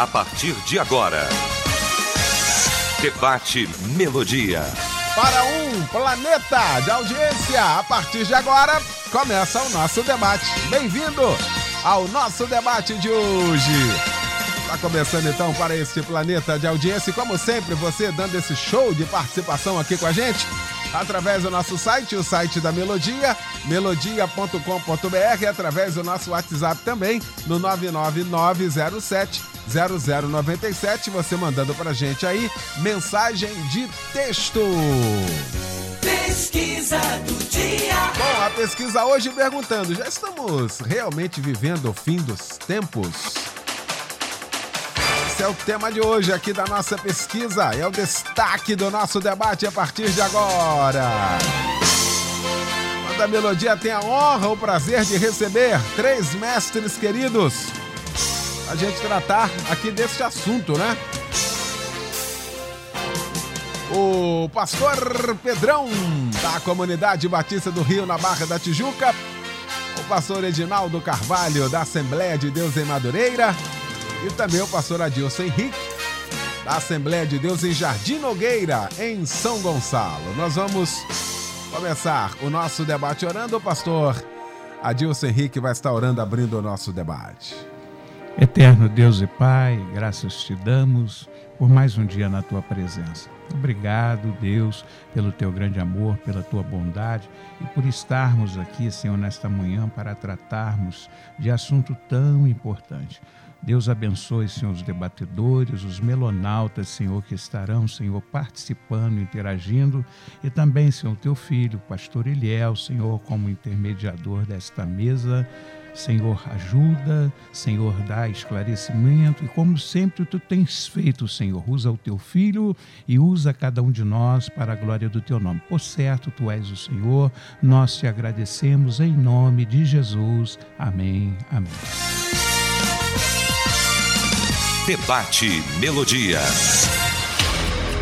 A partir de agora, Debate Melodia. Para um planeta de audiência, a partir de agora começa o nosso debate. Bem-vindo ao nosso debate de hoje. Está começando então para este planeta de audiência como sempre você dando esse show de participação aqui com a gente através do nosso site, o site da Melodia, melodia.com.br, através do nosso WhatsApp também no 99907 0097, você mandando pra gente aí mensagem de texto. Pesquisa do dia. Bom, a pesquisa hoje perguntando: já estamos realmente vivendo o fim dos tempos? Esse é o tema de hoje aqui da nossa pesquisa. É o destaque do nosso debate a partir de agora. Quando a Melodia tem a honra, o prazer de receber três mestres queridos a gente tratar aqui deste assunto, né? O pastor Pedrão, da comunidade Batista do Rio, na Barra da Tijuca. O pastor Edinaldo Carvalho, da Assembleia de Deus em Madureira e também o pastor Adilson Henrique, da Assembleia de Deus em Jardim Nogueira, em São Gonçalo. Nós vamos começar o nosso debate orando. O pastor Adilson Henrique vai estar orando, abrindo o nosso debate. Eterno Deus e Pai, graças te damos por mais um dia na tua presença. Obrigado, Deus, pelo teu grande amor, pela tua bondade e por estarmos aqui, Senhor, nesta manhã para tratarmos de assunto tão importante. Deus abençoe, Senhor, os debatedores, os melonautas, Senhor, que estarão, Senhor, participando, interagindo, e também, Senhor, teu filho, pastor Eliel, Senhor, como intermediador desta mesa. Senhor, ajuda, Senhor, dá esclarecimento, e como sempre tu tens feito, Senhor, usa o teu filho e usa cada um de nós para a glória do teu nome. Por certo, tu és o Senhor, nós te agradecemos em nome de Jesus. Amém. Amém. Debate Melodia.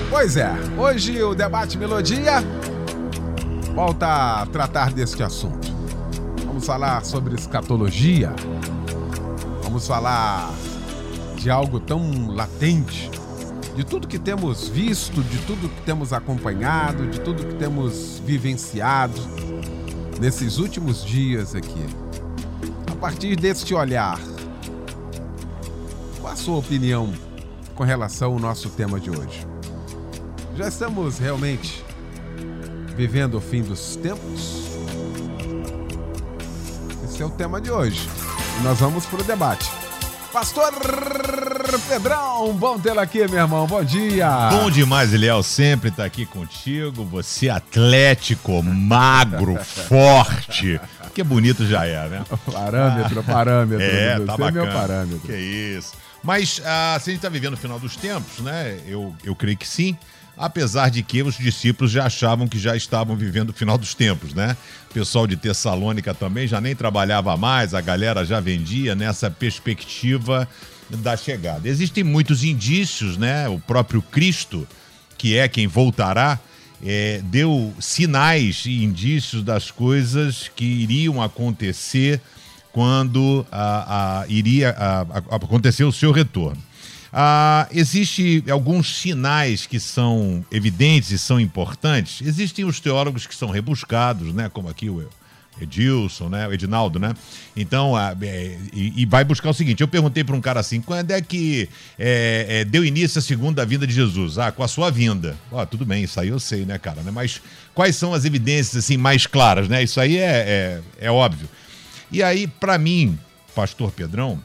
Pois é, hoje o debate Melodia volta a tratar deste assunto. Vamos falar sobre escatologia. Vamos falar de algo tão latente, de tudo que temos visto, de tudo que temos acompanhado, de tudo que temos vivenciado nesses últimos dias aqui. A partir deste olhar, qual a sua opinião com relação ao nosso tema de hoje? Já estamos realmente vivendo o fim dos tempos? Esse é o tema de hoje. E nós vamos para o debate. Pastor Pedrão, bom tê-lo aqui, meu irmão. Bom dia. Bom demais, Eliel. Sempre tá aqui contigo. Você atlético, magro, forte. Que bonito já é, né? Parâmetro, parâmetro. É, Você tá é bacana. meu parâmetro. Que isso. Mas ah, se a gente tá vivendo o final dos tempos, né? Eu, eu creio que sim. Apesar de que os discípulos já achavam que já estavam vivendo o final dos tempos, né? O pessoal de Tessalônica também já nem trabalhava mais, a galera já vendia nessa perspectiva da chegada. Existem muitos indícios, né? O próprio Cristo, que é quem voltará, é, deu sinais e indícios das coisas que iriam acontecer quando ah, ah, iria acontecer o seu retorno. Ah, Existem alguns sinais que são evidentes e são importantes. Existem os teólogos que são rebuscados, né? Como aqui o Edilson, né? O Edinaldo, né? Então, ah, é, e, e vai buscar o seguinte: eu perguntei para um cara assim, quando é que é, é, deu início a segunda vinda de Jesus? Ah, com a sua vinda. Ó, tudo bem, isso aí eu sei, né, cara? Né? Mas quais são as evidências assim mais claras, né? Isso aí é, é, é óbvio. E aí, para mim, Pastor Pedrão,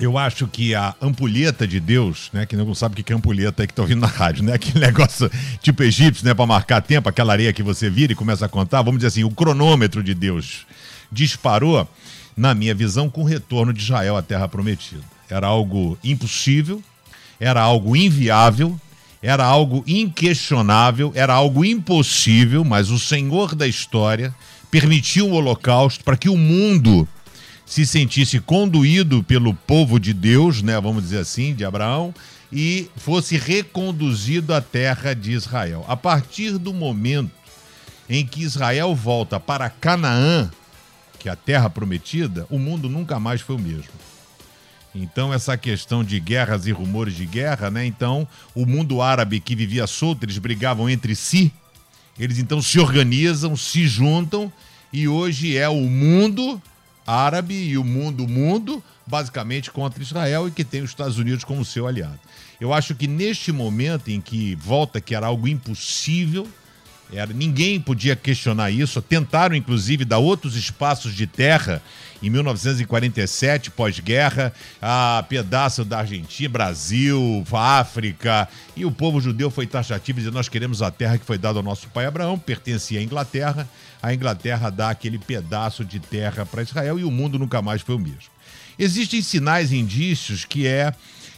eu acho que a ampulheta de Deus, né? Que não sabe o que é ampulheta aí que tá ouvindo na rádio, né? Aquele negócio tipo egípcio, né? Para marcar tempo, aquela areia que você vira e começa a contar. Vamos dizer assim, o cronômetro de Deus disparou, na minha visão, com o retorno de Israel à Terra Prometida. era algo impossível, era algo inviável, era algo inquestionável, era algo impossível, mas o Senhor da história permitiu o Holocausto para que o mundo se sentisse conduído pelo povo de Deus, né, vamos dizer assim, de Abraão, e fosse reconduzido à terra de Israel. A partir do momento em que Israel volta para Canaã, que é a terra prometida, o mundo nunca mais foi o mesmo. Então, essa questão de guerras e rumores de guerra, né? Então, o mundo árabe que vivia solto, eles brigavam entre si, eles então se organizam, se juntam, e hoje é o mundo árabe e o mundo mundo, basicamente contra Israel e que tem os Estados Unidos como seu aliado. Eu acho que neste momento em que volta que era algo impossível, era, ninguém podia questionar isso. Tentaram, inclusive, dar outros espaços de terra em 1947, pós-guerra, a pedaço da Argentina, Brasil, África, e o povo judeu foi taxativo dizendo: Nós queremos a terra que foi dada ao nosso pai Abraão, pertencia à Inglaterra. A Inglaterra dá aquele pedaço de terra para Israel e o mundo nunca mais foi o mesmo. Existem sinais e indícios que é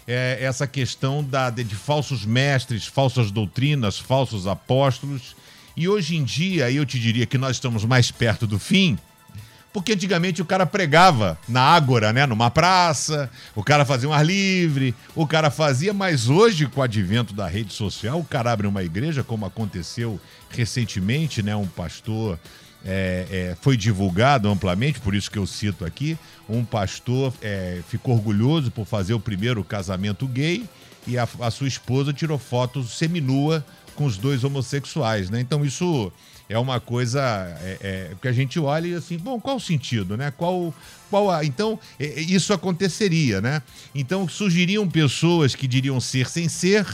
é, essa questão da, de, de, falsos mestres, falsas doutrinas, falsos apóstolos. E hoje em dia, eu te diria que nós estamos mais perto do fim, porque antigamente o cara pregava na ágora, né, numa praça, o cara fazia um ar livre, o cara fazia, mas hoje com o advento da rede social, o cara abre uma igreja, como aconteceu recentemente, né, um pastor é, é, foi divulgado amplamente, por isso que eu cito aqui, um pastor é, ficou orgulhoso por fazer o primeiro casamento gay e a, a sua esposa tirou fotos seminua com os dois homossexuais, né? Então isso é uma coisa é, é, que a gente olha e assim, bom, qual o sentido, né? Qual, qual a... Então, é, isso aconteceria, né? Então surgiriam pessoas que diriam ser sem ser,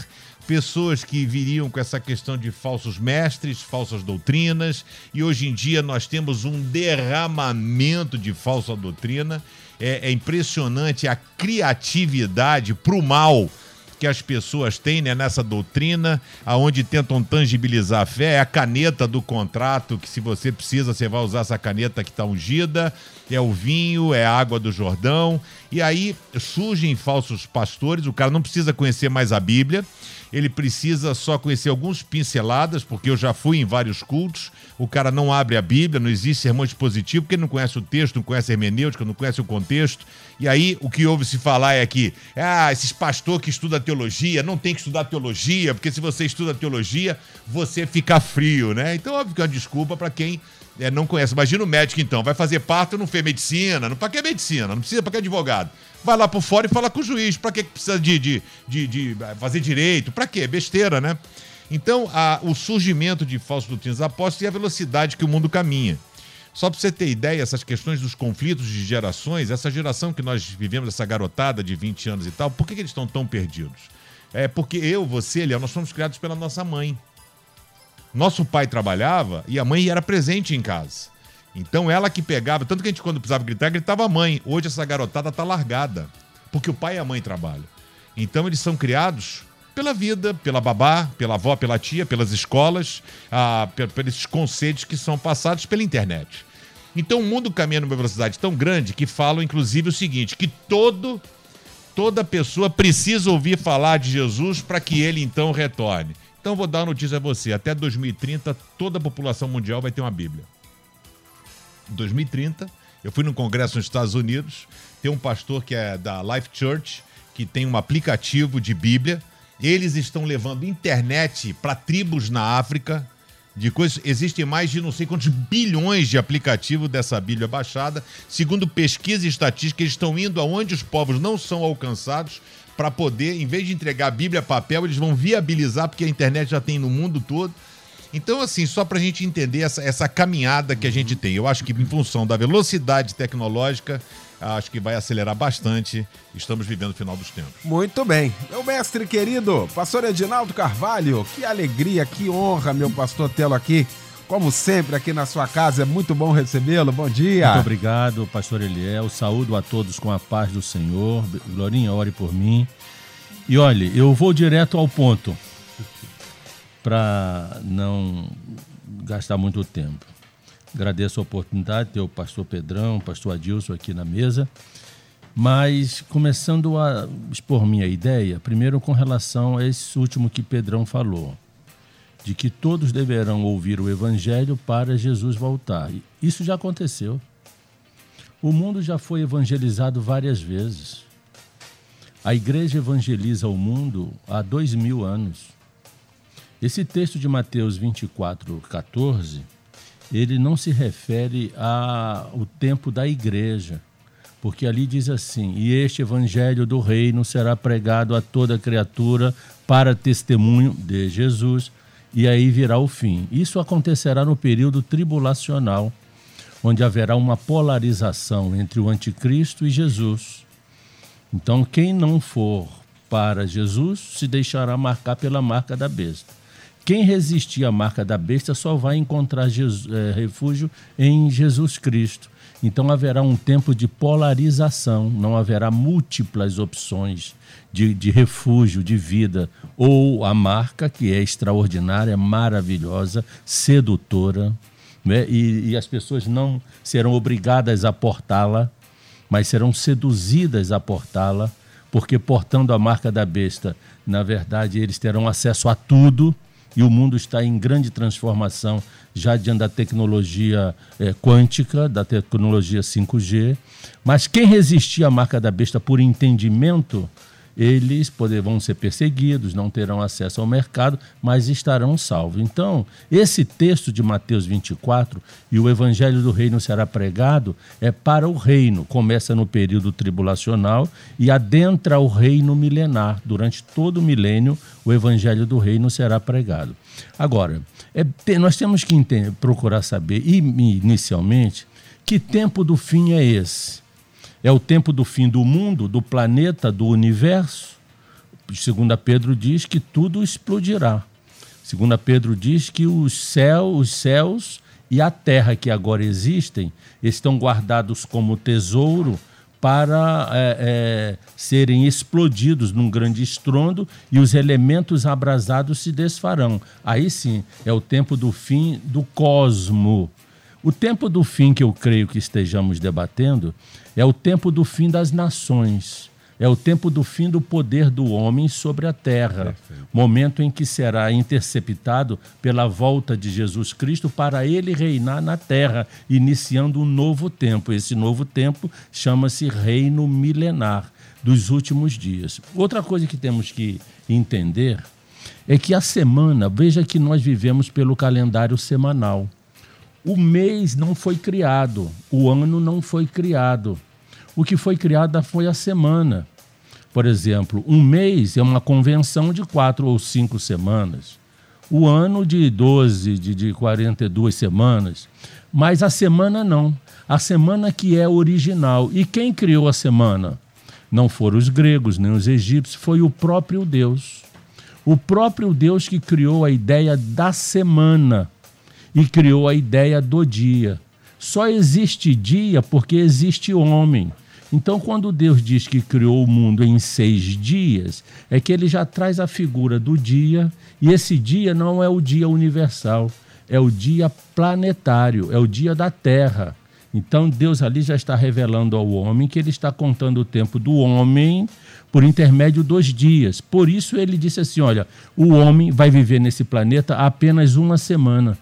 pessoas que viriam com essa questão de falsos mestres, falsas doutrinas, e hoje em dia nós temos um derramamento de falsa doutrina. É, é impressionante a criatividade para o mal que as pessoas têm né, nessa doutrina, aonde tentam tangibilizar a fé, é a caneta do contrato, que se você precisa, você vai usar essa caneta que está ungida, é o vinho, é a água do Jordão, e aí surgem falsos pastores, o cara não precisa conhecer mais a Bíblia, ele precisa só conhecer alguns pinceladas, porque eu já fui em vários cultos. O cara não abre a Bíblia, não existe sermão expositivo, porque ele não conhece o texto, não conhece a hermenêutica, não conhece o contexto. E aí o que ouve se falar é que, ah, esses pastores que estudam teologia, não tem que estudar teologia, porque se você estuda teologia, você fica frio, né? Então, óbvio que é uma desculpa para quem é, não conhece. Imagina o médico, então, vai fazer parto, não fez medicina, não, para que medicina? Não precisa, para que advogado? Vai lá por fora e fala com o juiz, para que precisa de, de, de, de fazer direito? Para quê? Besteira, né? Então, a, o surgimento de falsos doutrinas apóstolos e a velocidade que o mundo caminha. Só para você ter ideia, essas questões dos conflitos de gerações, essa geração que nós vivemos, essa garotada de 20 anos e tal, por que, que eles estão tão perdidos? É porque eu, você, Léo, nós fomos criados pela nossa mãe. Nosso pai trabalhava e a mãe era presente em casa. Então ela que pegava, tanto que a gente quando precisava gritar, gritava a mãe. Hoje essa garotada tá largada, porque o pai e a mãe trabalham. Então eles são criados pela vida, pela babá, pela avó, pela tia, pelas escolas, ah, pelos conceitos que são passados pela internet. Então o mundo caminha numa velocidade tão grande que falam inclusive o seguinte, que todo toda pessoa precisa ouvir falar de Jesus para que ele então retorne. Então vou dar uma notícia a você. Até 2030, toda a população mundial vai ter uma Bíblia. 2030, eu fui num congresso nos Estados Unidos, tem um pastor que é da Life Church, que tem um aplicativo de Bíblia. Eles estão levando internet para tribos na África, de coisas. Existem mais de não sei quantos bilhões de aplicativos dessa Bíblia baixada. Segundo pesquisa e estatística, eles estão indo aonde os povos não são alcançados para poder, em vez de entregar a Bíblia papel, eles vão viabilizar, porque a internet já tem no mundo todo. Então, assim, só para a gente entender essa, essa caminhada que a gente tem, eu acho que em função da velocidade tecnológica, acho que vai acelerar bastante. Estamos vivendo o final dos tempos. Muito bem. Meu mestre querido, pastor Edinaldo Carvalho, que alegria, que honra, meu pastor, tê-lo aqui. Como sempre, aqui na sua casa, é muito bom recebê-lo. Bom dia. Muito obrigado, pastor Eliel. Saúdo a todos com a paz do Senhor. Glorinha, ore por mim. E olhe, eu vou direto ao ponto, para não gastar muito tempo. Agradeço a oportunidade de ter o pastor Pedrão, o pastor Adilson aqui na mesa. Mas começando a expor minha ideia, primeiro com relação a esse último que Pedrão falou, de que todos deverão ouvir o evangelho para Jesus voltar. Isso já aconteceu. O mundo já foi evangelizado várias vezes. A igreja evangeliza o mundo há dois mil anos. Esse texto de Mateus 24, 14, ele não se refere ao tempo da igreja porque ali diz assim: E este evangelho do reino será pregado a toda criatura para testemunho de Jesus, e aí virá o fim. Isso acontecerá no período tribulacional, onde haverá uma polarização entre o anticristo e Jesus. Então, quem não for para Jesus se deixará marcar pela marca da besta. Quem resistir à marca da besta só vai encontrar Jesus, é, refúgio em Jesus Cristo. Então haverá um tempo de polarização, não haverá múltiplas opções de, de refúgio, de vida. Ou a marca, que é extraordinária, maravilhosa, sedutora, né? e, e as pessoas não serão obrigadas a portá-la, mas serão seduzidas a portá-la, porque portando a marca da besta, na verdade, eles terão acesso a tudo e o mundo está em grande transformação já diante da tecnologia é, quântica, da tecnologia 5G. Mas quem resistir à marca da besta por entendimento, eles poderão ser perseguidos, não terão acesso ao mercado, mas estarão salvos. Então, esse texto de Mateus 24 e o evangelho do reino será pregado é para o reino, começa no período tribulacional e adentra o reino milenar. Durante todo o milênio, o evangelho do reino será pregado. Agora, é, nós temos que entender, procurar saber, inicialmente, que tempo do fim é esse? É o tempo do fim do mundo, do planeta, do universo? Segunda Pedro diz que tudo explodirá. Segunda Pedro diz que os céus, os céus e a terra que agora existem estão guardados como tesouro para é, é, serem explodidos num grande estrondo e os elementos abrasados se desfarão. Aí sim é o tempo do fim do cosmo. O tempo do fim que eu creio que estejamos debatendo é o tempo do fim das nações. É o tempo do fim do poder do homem sobre a terra, Perfeito. momento em que será interceptado pela volta de Jesus Cristo para ele reinar na terra, iniciando um novo tempo. Esse novo tempo chama-se Reino Milenar dos últimos dias. Outra coisa que temos que entender é que a semana, veja que nós vivemos pelo calendário semanal. O mês não foi criado, o ano não foi criado. O que foi criado foi a semana. Por exemplo, um mês é uma convenção de quatro ou cinco semanas. O ano de 12, de, de 42 semanas. Mas a semana não. A semana que é original. E quem criou a semana? Não foram os gregos, nem os egípcios, foi o próprio Deus. O próprio Deus que criou a ideia da semana e criou a ideia do dia. Só existe dia porque existe homem. Então, quando Deus diz que criou o mundo em seis dias, é que ele já traz a figura do dia, e esse dia não é o dia universal, é o dia planetário, é o dia da Terra. Então, Deus ali já está revelando ao homem que ele está contando o tempo do homem por intermédio dos dias. Por isso, ele disse assim: olha, o homem vai viver nesse planeta apenas uma semana.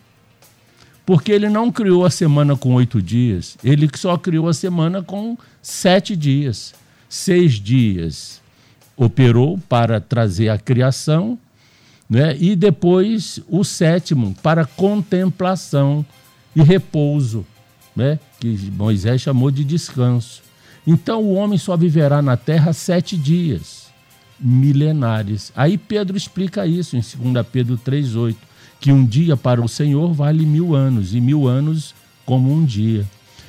Porque ele não criou a semana com oito dias, ele só criou a semana com sete dias. Seis dias operou para trazer a criação, né? e depois o sétimo para contemplação e repouso, né? que Moisés chamou de descanso. Então o homem só viverá na terra sete dias milenares. Aí Pedro explica isso em 2 Pedro 3,8 que um dia para o Senhor vale mil anos, e mil anos como um dia.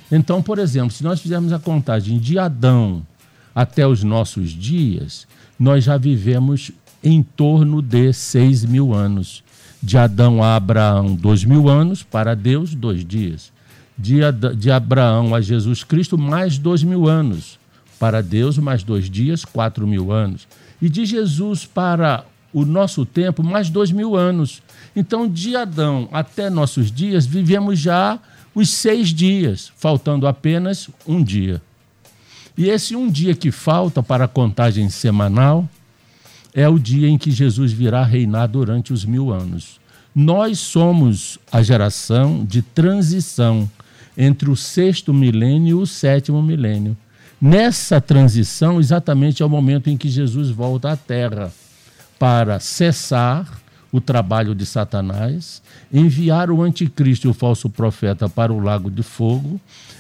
Então, por exemplo, se nós fizermos a contagem de Adão até os nossos dias, nós já vivemos em torno de seis mil anos. De Adão a Abraão, dois mil anos, para Deus, dois dias. De, de Abraão a Jesus Cristo, mais dois mil anos. Para Deus, mais dois dias, quatro mil anos. E de Jesus para o nosso tempo, mais dois mil anos. Então, de Adão até nossos dias, vivemos já os seis dias, faltando apenas um dia. E esse um dia que falta para a contagem semanal é o dia em que Jesus virá reinar durante os mil anos. Nós somos a geração de transição entre o sexto milênio e o sétimo milênio. Nessa transição, exatamente é o momento em que Jesus volta à Terra para cessar o trabalho de Satanás, enviar o anticristo e o falso profeta para o lago de fogo,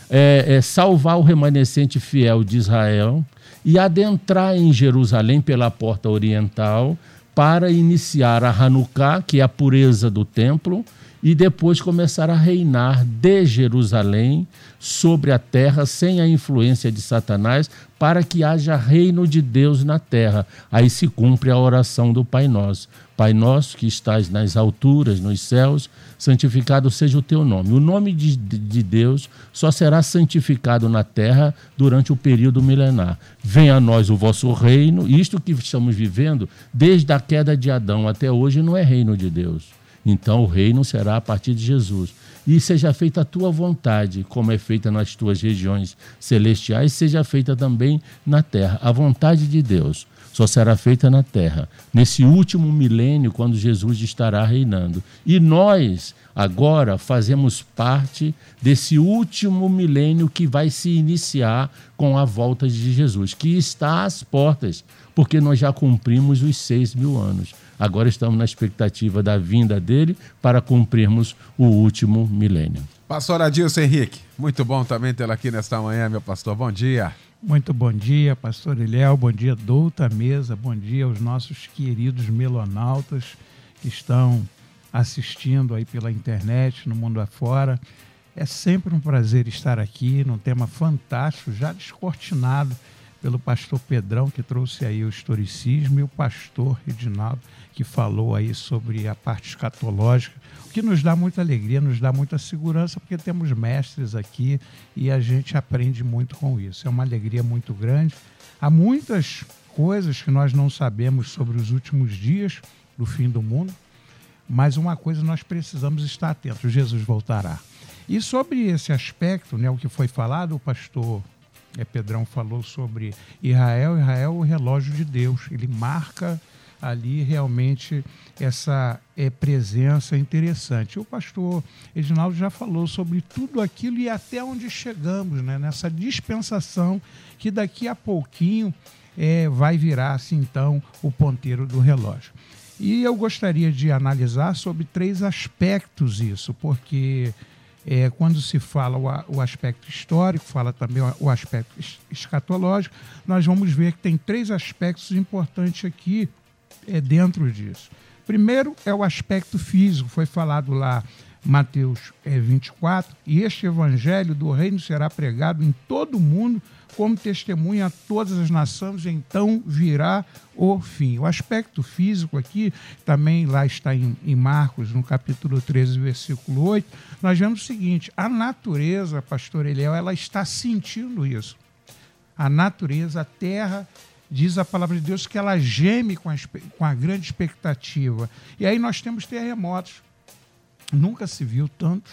é, é, salvar o remanescente fiel de Israel e adentrar em Jerusalém pela porta oriental para iniciar a Hanukkah, que é a pureza do templo, e depois começar a reinar de Jerusalém sobre a terra sem a influência de Satanás, para que haja reino de Deus na terra. Aí se cumpre a oração do Pai Nosso. Pai nosso que estás nas alturas, nos céus, santificado seja o teu nome. O nome de, de, Deus só será santificado na terra durante o período milenar. Venha a nós o vosso reino. Isto que estamos vivendo, desde a queda de Adão até hoje, não é reino de Deus. Então o reino será a partir de Jesus. E seja feita a tua vontade, como é feita nas tuas regiões celestiais, seja feita também na terra. A vontade de Deus só será feita na terra, nesse último milênio, quando Jesus estará reinando. E nós, agora, fazemos parte desse último milênio que vai se iniciar com a volta de Jesus, que está às portas, porque nós já cumprimos os seis mil anos. Agora estamos na expectativa da vinda dele para cumprirmos o último milênio. Pastor Adilson Henrique, muito bom também tê-lo aqui nesta manhã, meu pastor. Bom dia. Muito bom dia, pastor Eliel. Bom dia, douta mesa. Bom dia aos nossos queridos melonautas que estão assistindo aí pela internet, no mundo afora. É sempre um prazer estar aqui num tema fantástico, já descortinado pelo pastor Pedrão, que trouxe aí o historicismo, e o pastor Reginaldo, que falou aí sobre a parte escatológica, que nos dá muita alegria, nos dá muita segurança, porque temos mestres aqui e a gente aprende muito com isso. É uma alegria muito grande. Há muitas coisas que nós não sabemos sobre os últimos dias do fim do mundo, mas uma coisa nós precisamos estar atentos: Jesus voltará. E sobre esse aspecto, né, o que foi falado, o pastor é, Pedrão falou sobre Israel. Israel é o relógio de Deus. Ele marca ali realmente essa é, presença interessante. O pastor Edinaldo já falou sobre tudo aquilo e até onde chegamos, né? nessa dispensação que daqui a pouquinho é, vai virar-se então o ponteiro do relógio. E eu gostaria de analisar sobre três aspectos isso, porque é, quando se fala o, o, aspecto histórico, fala também o, o aspecto escatológico, nós vamos ver que tem três aspectos importantes aqui é, dentro disso. Primeiro é o aspecto físico, foi falado lá Mateus é, 24, e este evangelho do reino será pregado em todo o mundo como testemunha a todas as nações, então virá o fim. O aspecto físico aqui, também lá está em, em, Marcos, no capítulo 13, versículo 8, nós vemos o seguinte: a natureza, pastor Eliel, ela está sentindo isso. A natureza, a terra, diz a palavra de Deus que ela geme com a, com a grande expectativa. E aí nós temos terremotos. Nunca se viu tantos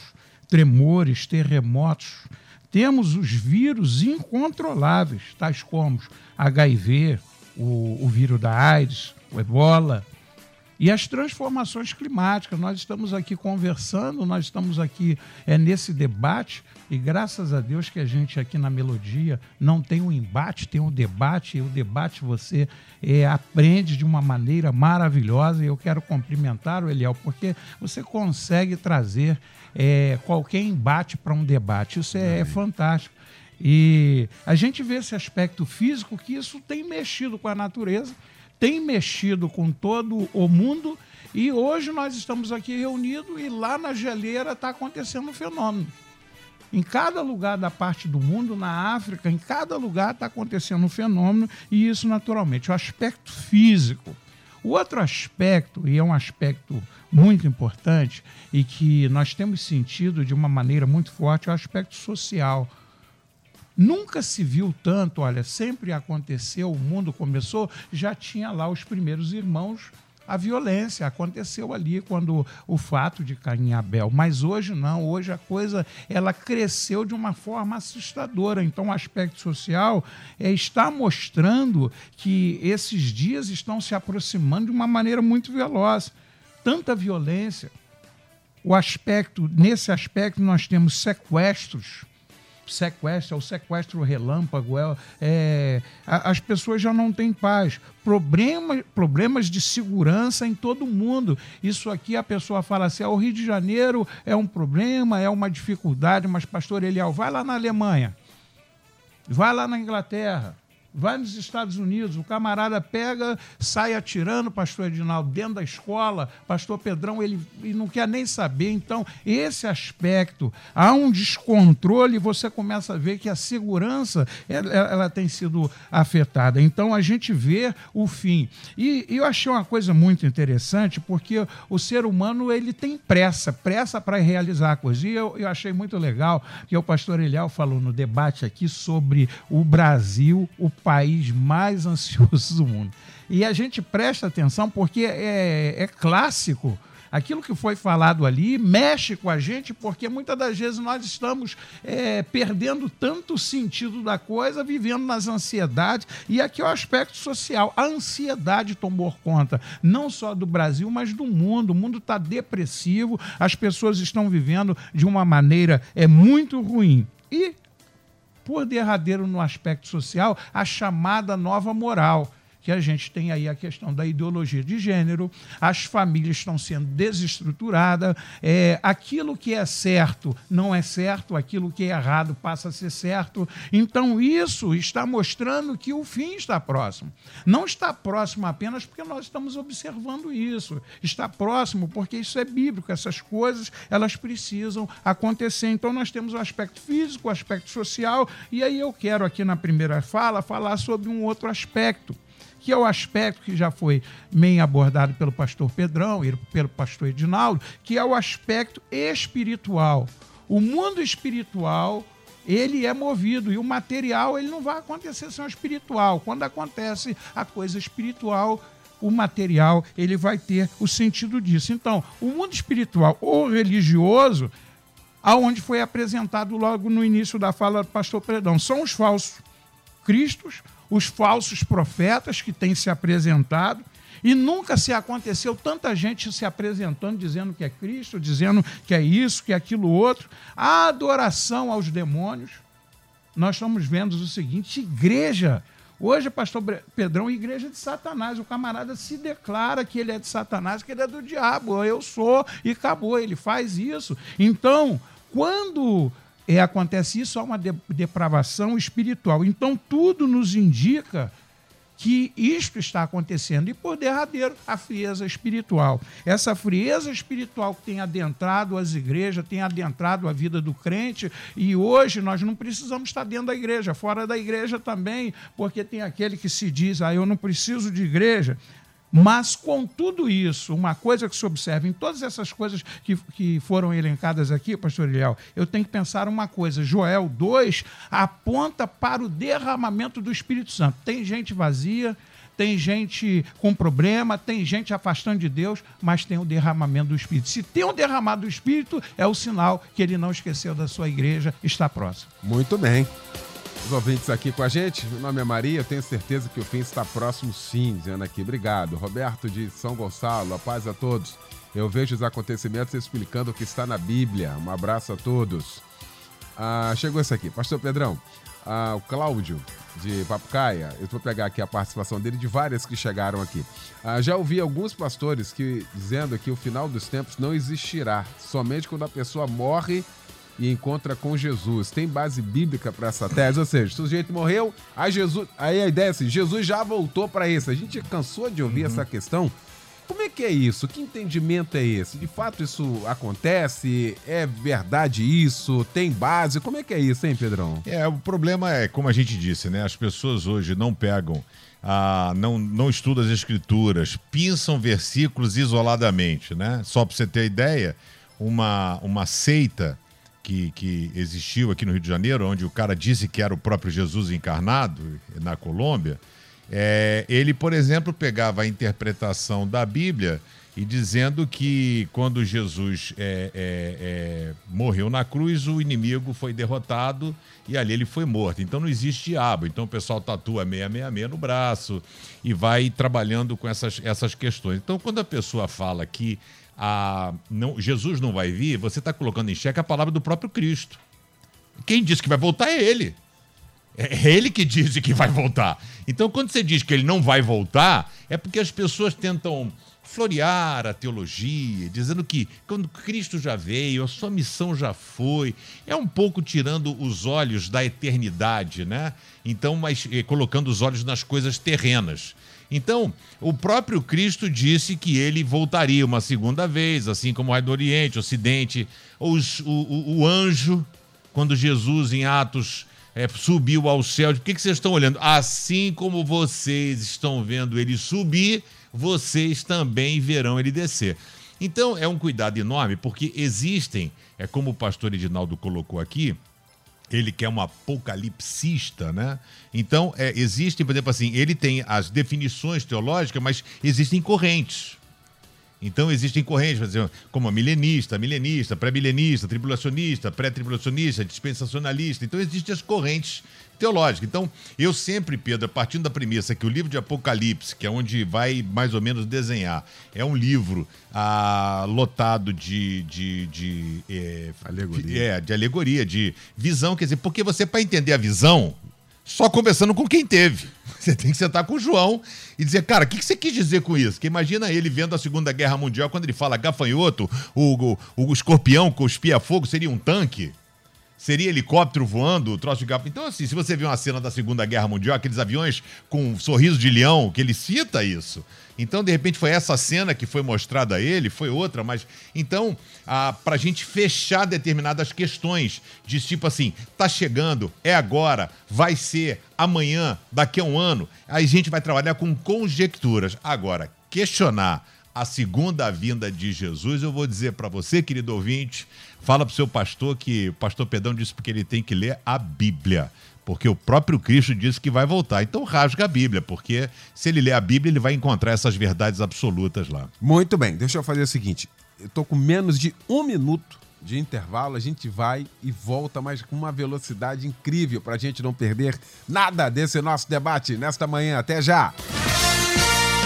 tremores, terremotos temos os vírus incontroláveis, tais como HIV, o, o vírus da AIDS, o ebola, e as transformações climáticas. Nós estamos aqui conversando, nós estamos aqui é, nesse debate, e graças a Deus que a gente aqui na Melodia não tem um embate, tem um debate, e o debate você é, aprende de uma maneira maravilhosa, e eu quero cumprimentar o Eliel, porque você consegue trazer é, qualquer embate para um debate. Isso é, é fantástico. E a gente vê esse aspecto físico que isso tem mexido com a natureza, tem mexido com todo o mundo. E hoje nós estamos aqui reunidos e lá na geleira está acontecendo um fenômeno. Em cada lugar da parte do mundo, na África, em cada lugar está acontecendo um fenômeno, e isso naturalmente, o aspecto físico. O outro aspecto, e é um aspecto muito importante e que nós temos sentido de uma maneira muito forte é o aspecto social. Nunca se viu tanto, olha, sempre aconteceu, o mundo começou, já tinha lá os primeiros irmãos a violência. Aconteceu ali quando o fato de Caim e Abel. Mas hoje não, hoje a coisa ela cresceu de uma forma assustadora. Então o aspecto social é, está mostrando que esses dias estão se aproximando de uma maneira muito veloz. Tanta violência. O aspecto, nesse aspecto, nós temos sequestros sequestro, é o sequestro relâmpago, é, é, as pessoas já não têm paz. Problema, problemas de segurança em todo mundo. Isso aqui a pessoa fala assim: ah, o Rio de Janeiro é um problema, é uma dificuldade, mas, pastor Eliel, vai lá na Alemanha, vai lá na Inglaterra, Vai nos Estados Unidos, o camarada pega, sai atirando, pastor Edinaldo, dentro da escola, pastor Pedrão, ele, não quer nem saber. Então, esse aspecto, há um descontrole, você começa a ver que a segurança ela, ela tem sido afetada. Então, a gente vê o fim. E, e, eu achei uma coisa muito interessante, porque o ser humano ele tem pressa, pressa para realizar a coisa. E eu, eu achei muito legal que o pastor Eliel falou no debate aqui sobre o Brasil, o país mais ansioso do mundo. E a gente presta atenção porque é, é clássico aquilo que foi falado ali mexe com a gente, porque muitas das vezes nós estamos é, perdendo tanto sentido da coisa, vivendo nas ansiedades. E aqui é o aspecto social. A ansiedade tomou conta, não só do Brasil, mas do mundo. O mundo está depressivo, as pessoas estão vivendo de uma maneira é, muito ruim. E por derradeiro no aspecto social, a chamada nova moral que a gente tem aí a questão da ideologia de gênero, as famílias estão sendo desestruturadas, é, aquilo que é certo não é certo, aquilo que é errado passa a ser certo. Então, isso está mostrando que o fim está próximo. Não está próximo apenas porque nós estamos observando isso, está próximo porque isso é bíblico, essas coisas elas precisam acontecer. Então, nós temos o aspecto físico, o aspecto social, e aí eu quero aqui na primeira fala falar sobre um outro aspecto que é o aspecto que já foi bem abordado pelo pastor Pedrão e pelo pastor Edinaldo, que é o aspecto espiritual. O mundo espiritual ele é movido e o material ele não vai acontecer sem o espiritual. Quando acontece a coisa espiritual, o material ele vai ter o sentido disso. Então, o mundo espiritual ou religioso, aonde foi apresentado logo no início da fala do pastor Predão, são os falsos cristos, os falsos profetas que têm se apresentado. E nunca se aconteceu tanta gente se apresentando, dizendo que é Cristo, dizendo que é isso, que é aquilo outro. A adoração aos demônios. Nós estamos vendo o seguinte: igreja. Hoje, pastor Pedrão, igreja de Satanás. O camarada se declara que ele é de Satanás, que ele é do diabo. Eu sou e acabou. Ele faz isso. Então, quando é, acontece isso, há uma de, depravação espiritual. Então, tudo nos indica que isto está acontecendo. E por derradeiro, a frieza espiritual. Essa frieza espiritual que tem adentrado as igrejas, tem adentrado a vida do crente, e hoje nós não precisamos estar dentro da igreja, fora da igreja também, porque tem aquele que se diz, ah, eu não preciso de igreja. Mas, com tudo isso, uma coisa que se observa em todas essas coisas que, que foram elencadas aqui, pastor Eliel, eu tenho que pensar uma coisa. Joel 2 aponta para o derramamento do Espírito Santo. Tem gente vazia, tem gente com problema, tem gente afastando de Deus, mas tem o derramamento do Espírito. Se tem o derramado do Espírito, é o sinal que ele não esqueceu da sua igreja, está próximo. Muito bem os ouvintes aqui com a gente. Meu nome é Maria, tenho certeza que o fim está próximo sim, dizendo aqui. Obrigado. Roberto de São Gonçalo, a paz a todos. Eu vejo os acontecimentos explicando o que está na Bíblia. Um abraço a todos. Ah, chegou esse aqui, Pastor Pedrão. Ah, o Cláudio de Papucaia. Eu vou pegar aqui a participação dele de várias que chegaram aqui. Ah, já ouvi alguns pastores que dizendo que o final dos tempos não existirá. Somente quando a pessoa morre e encontra com Jesus. Tem base bíblica para essa tese? Ou seja, o sujeito morreu, aí, Jesus, aí a ideia é assim: Jesus já voltou para isso. A gente cansou de ouvir uhum. essa questão. Como é que é isso? Que entendimento é esse? De fato isso acontece? É verdade isso? Tem base? Como é que é isso, hein, Pedrão? É, o problema é, como a gente disse, né? As pessoas hoje não pegam, ah, não, não estudam as escrituras, pinçam versículos isoladamente, né? Só para você ter ideia, uma, uma seita que, que existiu aqui no Rio de Janeiro, onde o cara disse que era o próprio Jesus encarnado, na Colômbia, É, ele, por exemplo, pegava a interpretação da Bíblia e dizendo que quando Jesus é, é, é, morreu na cruz, o inimigo foi derrotado e ali ele foi morto. Então não existe diabo. Então o pessoal tatua 666 no braço e vai trabalhando com essas, essas questões. Então quando a pessoa fala que a, não, Jesus não vai vir, você está colocando em xeque a palavra do próprio Cristo. Quem disse que vai voltar é ele. É ele que diz que vai voltar. Então, quando você diz que ele não vai voltar, é porque as pessoas tentam florear a teologia, dizendo que quando Cristo já veio, a sua missão já foi, é um pouco tirando os olhos da eternidade, né? Então, mas eh, colocando os olhos nas coisas terrenas. Então, o próprio Cristo disse que ele voltaria uma segunda vez, assim como o Rai do Oriente, Ocidente, os, o, o, o anjo, quando Jesus, em Atos é, subiu ao céu. Por que, que vocês estão olhando? Assim como vocês estão vendo ele subir, vocês também verão ele descer. Então é um cuidado enorme, porque existem, é como o pastor Edinaldo colocou aqui, ele que é um apocalipsista, né? Então, é, existem, por exemplo, assim, ele tem as definições teológicas, mas existem correntes. Então existem correntes, como a milenista, milenista, pré-milenista, tribulacionista, pré-tribulacionista, dispensacionalista. Então existem as correntes teológicas. Então eu sempre, Pedro, partindo da premissa que o livro de Apocalipse, que é onde vai mais ou menos desenhar, é um livro ah, lotado de, de, de é, alegoria. É, de alegoria, de visão. Quer dizer, porque você, para entender a visão, só conversando com quem teve. Você tem que sentar com o João e dizer, cara, o que, você quis dizer com isso? Que imagina ele vendo a Segunda Guerra Mundial, quando ele fala gafanhoto, o, o, o escorpião cuspia fogo, seria um tanque? Seria helicóptero voando, troço de gafanhoto? Então, assim, se você vê uma cena da Segunda Guerra Mundial, aqueles aviões com um sorriso de leão, que ele cita isso. Então, de repente, foi essa cena que foi mostrada a ele, foi outra, mas. Então, para a gente fechar determinadas questões, de tipo assim, tá chegando, é agora, vai ser amanhã, daqui a um ano, aí a gente vai trabalhar com conjecturas. Agora, questionar a segunda vinda de Jesus, eu vou dizer para você, querido ouvinte, fala para o seu pastor que o pastor Pedão disse porque ele tem que ler a Bíblia porque o próprio Cristo disse que vai voltar. Então rasga a Bíblia, porque se ele ler a Bíblia, ele vai encontrar essas verdades absolutas lá. Muito bem, deixa eu fazer o seguinte: eu tô com menos de um minuto de intervalo, a gente vai e volta, mas com uma velocidade incrível para a gente não perder nada desse nosso debate nesta manhã. Até já!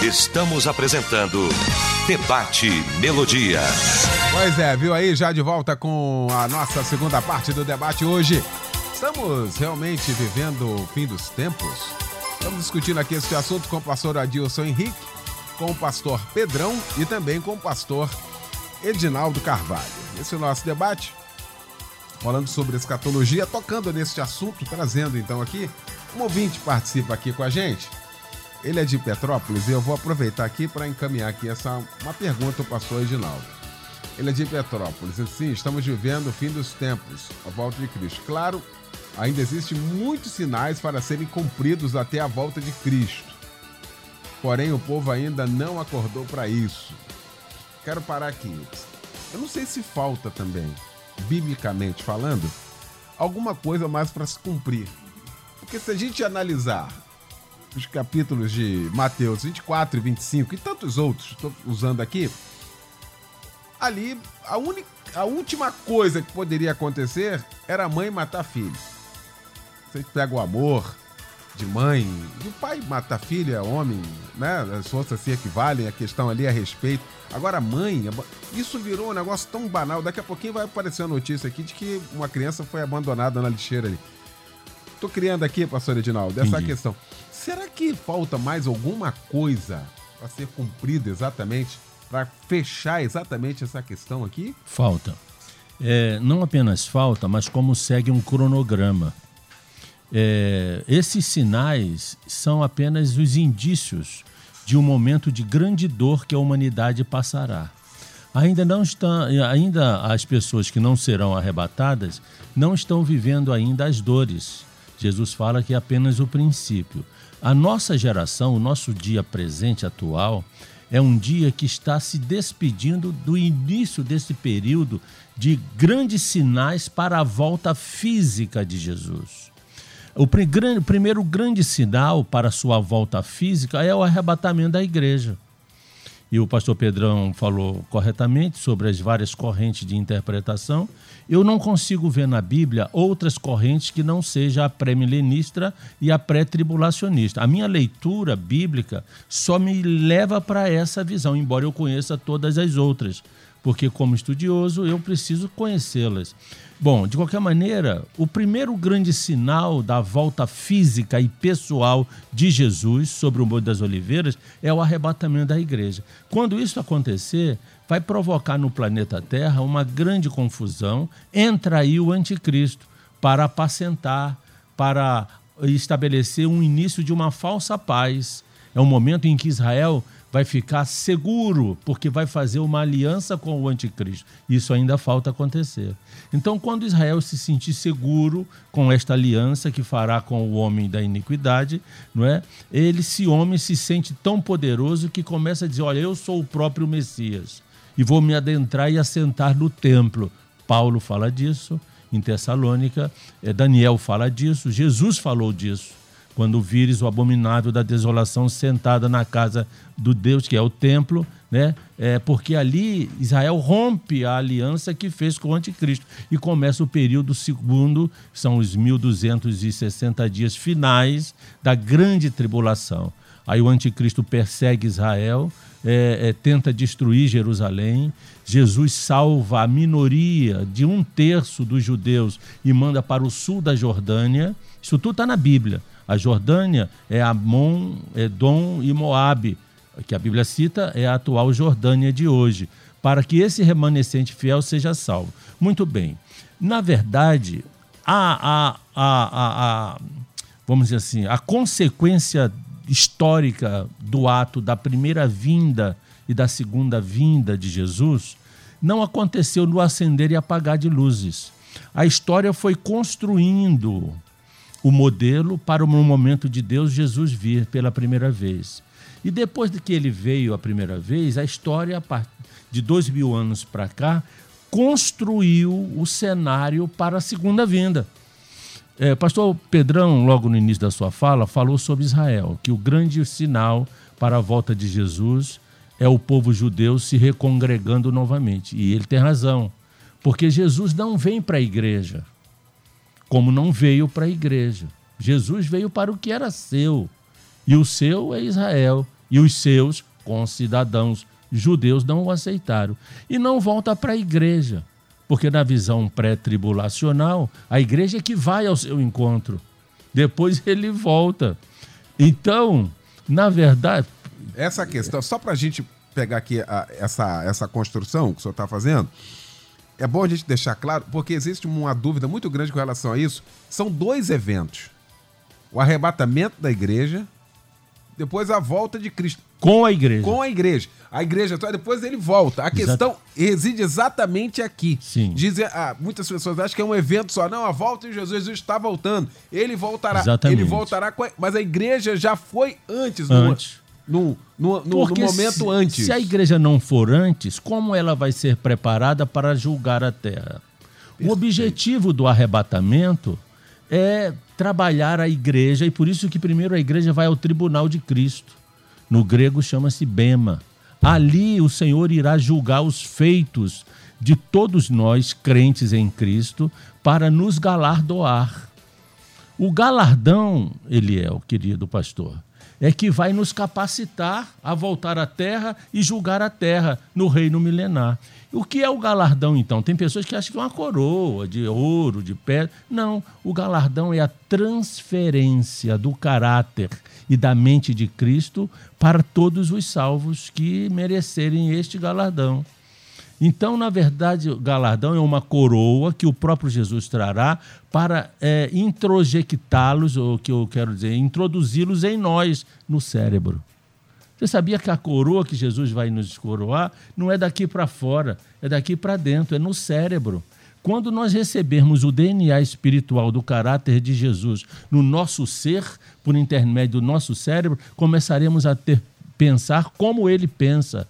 Estamos apresentando Debate Melodia. Pois é, viu aí? Já de volta com a nossa segunda parte do debate hoje. Estamos realmente vivendo o fim dos tempos? Estamos discutindo aqui este assunto com o pastor Adilson Henrique, com o pastor Pedrão e também com o pastor Edinaldo Carvalho. Esse é o nosso debate, falando sobre escatologia, tocando neste assunto, trazendo então aqui, um ouvinte participa aqui com a gente. Ele é de Petrópolis e eu vou aproveitar aqui para encaminhar aqui essa uma pergunta ao pastor Edinaldo. Ele é de Petrópolis. Sim, estamos vivendo o fim dos tempos, a volta de Cristo. Claro, ainda existem muitos sinais para serem cumpridos até a volta de Cristo. Porém, o povo ainda não acordou para isso. Quero parar aqui. Eu não sei se falta também, biblicamente falando, alguma coisa mais para se cumprir. Porque se a gente analisar os capítulos de Mateus 24 e 25 e tantos outros, estou usando aqui, ali a, única, a última coisa que poderia acontecer era a mãe matar filho. Você pega o amor de mãe, do pai matar filha, homem, né? As forças se equivalem, a questão ali é respeito. Agora, mãe, isso virou um negócio tão banal. Daqui a pouquinho vai aparecer a notícia aqui de que uma criança foi abandonada na lixeira ali. Tô criando aqui, pastor Edinaldo, dessa Entendi. questão. Será que falta mais alguma coisa para ser cumprida exatamente para fechar exatamente essa questão aqui? Falta. É, não apenas falta, mas como segue um cronograma. É, esses sinais são apenas os indícios de um momento de grande dor que a humanidade passará. Ainda não estão, ainda as pessoas que não serão arrebatadas não estão vivendo ainda as dores. Jesus fala que é apenas o princípio. A nossa geração, o nosso dia presente atual, é um dia que está se despedindo do início desse período de grandes sinais para a volta física de Jesus. O primeiro grande sinal para sua volta física é o arrebatamento da igreja. E o pastor Pedrão falou corretamente sobre as várias correntes de interpretação. Eu não consigo ver na Bíblia outras correntes que não seja a pré-milenista e a pré-tribulacionista. A minha leitura bíblica só me leva para essa visão, embora eu conheça todas as outras, porque como estudioso eu preciso conhecê-las. Bom, de qualquer maneira, o primeiro grande sinal da volta física e pessoal de Jesus sobre o Monte das Oliveiras é o arrebatamento da igreja. Quando isso acontecer, vai provocar no planeta Terra uma grande confusão. Entra aí o anticristo para apacentar, para estabelecer um início de uma falsa paz. É um momento em que Israel vai ficar seguro, porque vai fazer uma aliança com o anticristo. Isso ainda falta acontecer. Então, quando Israel se sentir seguro com esta aliança que fará com o homem da iniquidade, não é? Ele, esse homem, se sente tão poderoso que começa a dizer: Olha, eu sou o próprio Messias e vou me adentrar e assentar no templo. Paulo fala disso em Tessalônica, eh, Daniel fala disso, Jesus falou disso quando vires o abominável da desolação sentada na casa do Deus, que é o templo, né? É porque ali Israel rompe a aliança que fez com o anticristo e começa o período segundo, são os 1260 dias finais da grande tribulação. Aí o anticristo persegue Israel, é, é, tenta destruir Jerusalém. Jesus salva a minoria de um terço dos judeus e manda para o sul da Jordânia. Isso tudo está na Bíblia. A Jordânia é Amon, Edom e Moabe, que a Bíblia cita é a atual Jordânia de hoje, para que esse remanescente fiel seja salvo. Muito bem. Na verdade, a, a, a, a, vamos dizer assim, a consequência histórica do ato da primeira vinda e da segunda vinda de Jesus não aconteceu no acender e apagar de luzes. A história foi construindo o modelo para o momento de Deus Jesus vir pela primeira vez. E depois de que ele veio a primeira vez, a história, de dois mil anos para cá, construiu o cenário para a segunda vinda. É, pastor Pedrão, logo no início da sua fala, falou sobre Israel, que o grande sinal para a volta de Jesus é o povo judeu se recongregando novamente. E ele tem razão, porque Jesus não vem para a igreja como não veio para a igreja. Jesus veio para o que era seu, e o seu é Israel, e os seus concidadãos judeus não o aceitaram. E não volta para a igreja, porque na visão pré-tribulacional, a igreja é que vai ao seu encontro. Depois ele volta. Então, na verdade. Essa questão, só para a gente pegar aqui a, essa, essa construção que o senhor está fazendo, é bom a gente deixar claro, porque existe uma dúvida muito grande com relação a isso. São dois eventos: o arrebatamento da igreja, depois a volta de Cristo. Com a igreja. Com a igreja. A igreja, depois ele volta. A questão Exato. reside exatamente aqui. Sim. Dizem, ah, muitas pessoas acham que é um evento só. Não, a volta de Jesus, Jesus está voltando. Ele voltará. Exatamente. Ele voltará, a... mas a igreja já foi antes. Antes. No no, no, no, no momento se, antes. Se a igreja não for antes, como ela vai ser preparada para julgar a terra? Perfeito. O objetivo do arrebatamento é trabalhar a igreja, e por isso que primeiro a igreja vai ao tribunal de Cristo. No grego chama-se Bema. Ali o Senhor irá julgar os feitos de todos nós, crentes em Cristo, para nos galardoar. O galardão, ele é, o querido pastor, é que vai nos capacitar a voltar à terra e julgar a terra no reino milenar. O que é o galardão, então? Tem pessoas que acham que é uma coroa de ouro, de pedra. Não, o galardão é a transferência do caráter e da mente de Cristo para todos os salvos que merecerem este galardão. Então, na verdade, o galardão é uma coroa que o próprio Jesus trará para é, introjectá-los, ou que eu quero dizer, introduzi-los em nós, no cérebro. Você sabia que a coroa que Jesus vai nos coroar não é daqui para fora, é daqui para dentro, é no cérebro. Quando nós recebermos o DNA espiritual do caráter de Jesus no nosso ser, por intermédio do nosso cérebro, começaremos a ter pensar como ele pensa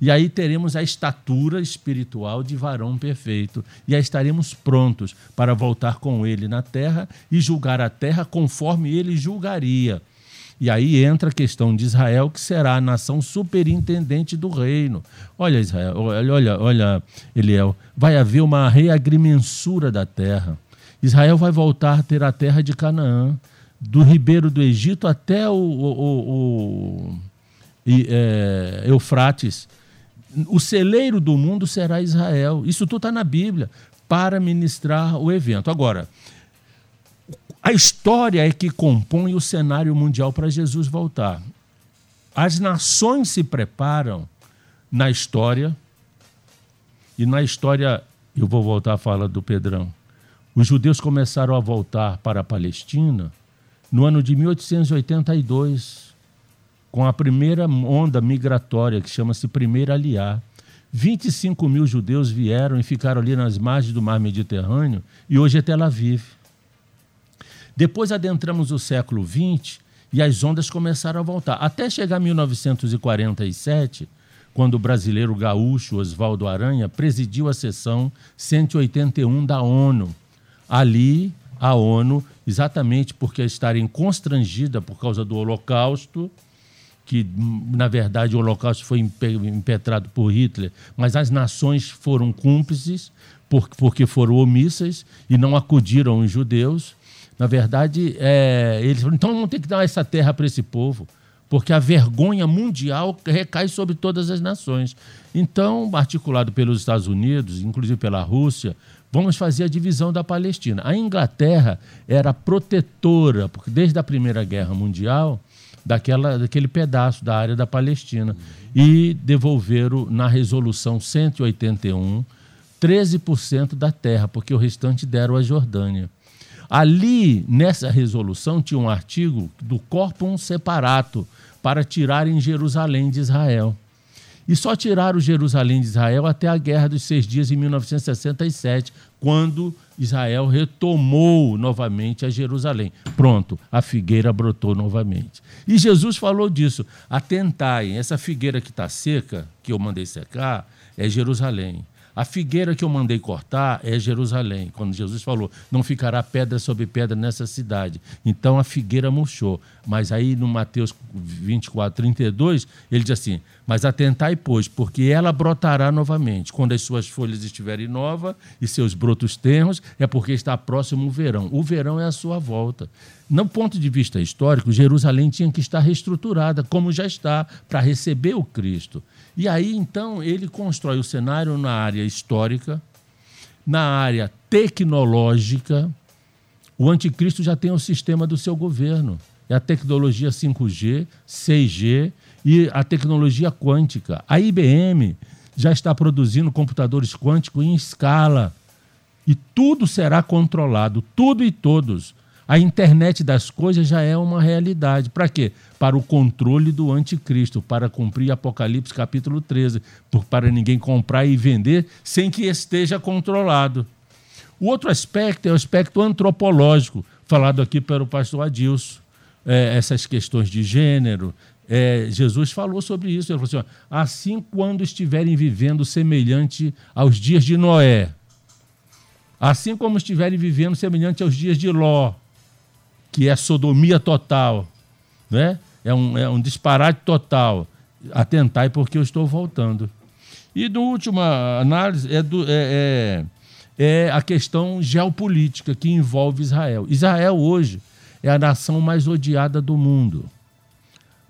E aí teremos a estatura espiritual de varão perfeito. E aí estaremos prontos para voltar com ele na terra e julgar a terra conforme ele julgaria. E aí entra a questão de Israel, que será a nação superintendente do reino. Olha, Israel, olha, olha, olha, Eliel, vai haver uma reagrimensura da terra. Israel vai voltar a ter a terra de Canaã, do ribeiro do Egito até o, o, o, o é, Eufrates. O celeiro do mundo será Israel. Isso tudo está na Bíblia para ministrar o evento. Agora, a história é que compõe o cenário mundial para Jesus voltar. As nações se preparam na história, e na história, eu vou voltar à fala do Pedrão. Os judeus começaram a voltar para a Palestina no ano de 1882, com a primeira onda migratória, que chama-se Primeira Aliar. 25 mil judeus vieram e ficaram ali nas margens do mar Mediterrâneo, e hoje é Tel Aviv. Depois adentramos o século XX e as ondas começaram a voltar. Até chegar a 1947, quando o brasileiro gaúcho Oswaldo Aranha presidiu a sessão 181 da ONU. Ali, a ONU, exatamente porque estarem constrangida por causa do Holocausto, que na verdade o Holocausto foi impetrado por Hitler, mas as nações foram cúmplices porque foram omissas e não acudiram os judeus. Na verdade, é, eles falaram, então vamos ter que dar essa terra para esse povo, porque a vergonha mundial recai sobre todas as nações. Então, articulado pelos Estados Unidos, inclusive pela Rússia, vamos fazer a divisão da Palestina. A Inglaterra era protetora, porque desde a Primeira Guerra Mundial, daquela, daquele pedaço da área da Palestina. E devolveram na resolução 181 13% da terra, porque o restante deram à Jordânia. Ali, nessa resolução, tinha um artigo do corpum separato para tirar em Jerusalém de Israel. E só tiraram Jerusalém de Israel até a Guerra dos Seis Dias, em 1967, quando Israel retomou novamente a Jerusalém. Pronto, a figueira brotou novamente. E Jesus falou disso: atentai, essa figueira que está seca, que eu mandei secar, é Jerusalém. A figueira que eu mandei cortar é Jerusalém, quando Jesus falou: não ficará pedra sobre pedra nessa cidade. Então a figueira murchou. Mas aí no Mateus 24, 32, ele diz assim: Mas atentai, pois, porque ela brotará novamente. Quando as suas folhas estiverem novas e seus brotos tenros, é porque está próximo o verão. O verão é a sua volta. No ponto de vista histórico, Jerusalém tinha que estar reestruturada, como já está, para receber o Cristo. E aí, então, ele constrói o cenário na área histórica, na área tecnológica. O anticristo já tem o sistema do seu governo. É a tecnologia 5G, 6G e a tecnologia quântica. A IBM já está produzindo computadores quânticos em escala. E tudo será controlado, tudo e todos a internet das coisas já é uma realidade. Para quê? Para o controle do anticristo, para cumprir Apocalipse capítulo 13, por, para ninguém comprar e vender sem que esteja controlado. O outro aspecto é o aspecto antropológico, falado aqui pelo pastor Adilson. É, essas questões de gênero. É, Jesus falou sobre isso. Ele falou assim: ó, assim quando estiverem vivendo semelhante aos dias de Noé, assim como estiverem vivendo semelhante aos dias de Ló, que é sodomia total, né? é, um, é um disparate total. Atentai porque eu estou voltando. E no última análise é, do, é, é, é a questão geopolítica que envolve Israel. Israel hoje é a nação mais odiada do mundo.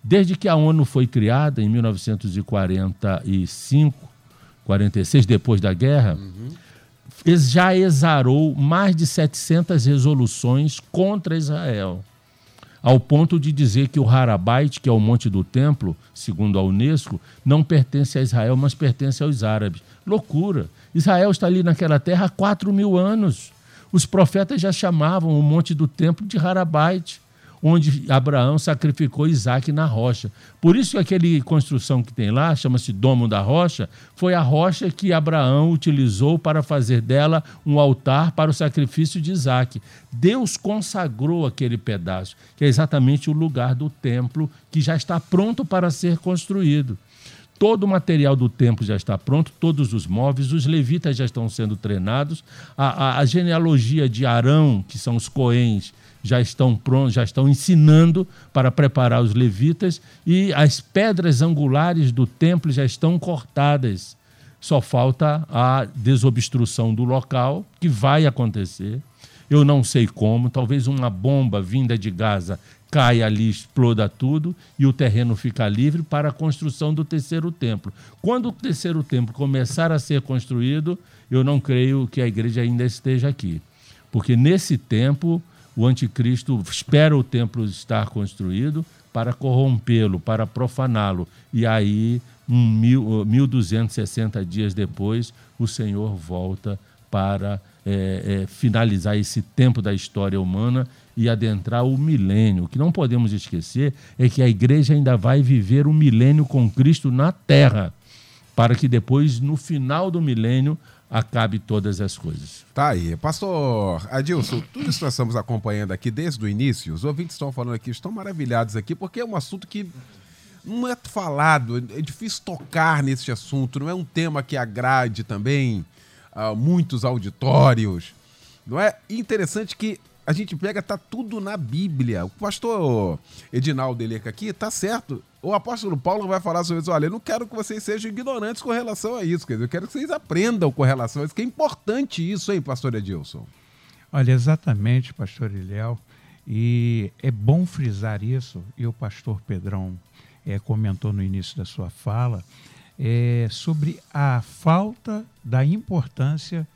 Desde que a ONU foi criada, em 1945, 46, depois da guerra, uhum já exarou mais de 700 resoluções contra Israel, ao ponto de dizer que o Harabait, que é o Monte do Templo, segundo a Unesco, não pertence a Israel, mas pertence aos árabes. Loucura! Israel está ali naquela terra há 4 mil anos. Os profetas já chamavam o Monte do Templo de Harabait onde Abraão sacrificou Isaac na rocha. Por isso que aquele construção que tem lá, chama-se Domo da Rocha, foi a rocha que Abraão utilizou para fazer dela um altar para o sacrifício de Isaac. Deus consagrou aquele pedaço, que é exatamente o lugar do templo que já está pronto para ser construído. Todo o material do templo já está pronto, todos os móveis, os levitas já estão sendo treinados, a, a, a genealogia de Arão, que são os coens, já estão prontos, já estão ensinando para preparar os levitas e as pedras angulares do templo já estão cortadas. Só falta a desobstrução do local, que vai acontecer. Eu não sei como, talvez uma bomba vinda de Gaza caia ali, exploda tudo e o terreno fica livre para a construção do terceiro templo. Quando o terceiro templo começar a ser construído, eu não creio que a igreja ainda esteja aqui. Porque nesse tempo, o anticristo espera o templo estar construído para corrompê-lo, para profaná-lo. E aí, um mil, 1260 dias depois, o Senhor volta para é, é, finalizar esse tempo da história humana e adentrar o milênio. O que não podemos esquecer é que a igreja ainda vai viver o milênio com Cristo na terra, para que depois, no final do milênio, acabe todas as coisas. Tá aí. Pastor Adilson, tudo isso nós estamos acompanhando aqui desde o início, os ouvintes estão falando aqui, estão maravilhados aqui, porque é um assunto que não é falado, é difícil tocar nesse assunto, não é um tema que agrade também a muitos auditórios. Não é interessante que a gente pega, tá tudo na Bíblia. O pastor Edinaldo Eleca aqui, tá certo. O apóstolo Paulo vai falar sobre isso. Olha, eu não quero que vocês sejam ignorantes com relação a isso. Quer dizer, eu quero que vocês aprendam com relação a isso, que é importante isso, hein, pastor Edilson? Olha, exatamente, pastor Ilhéu. E é bom frisar isso, e o pastor Pedrão é, comentou no início da sua fala, é, sobre a falta da importância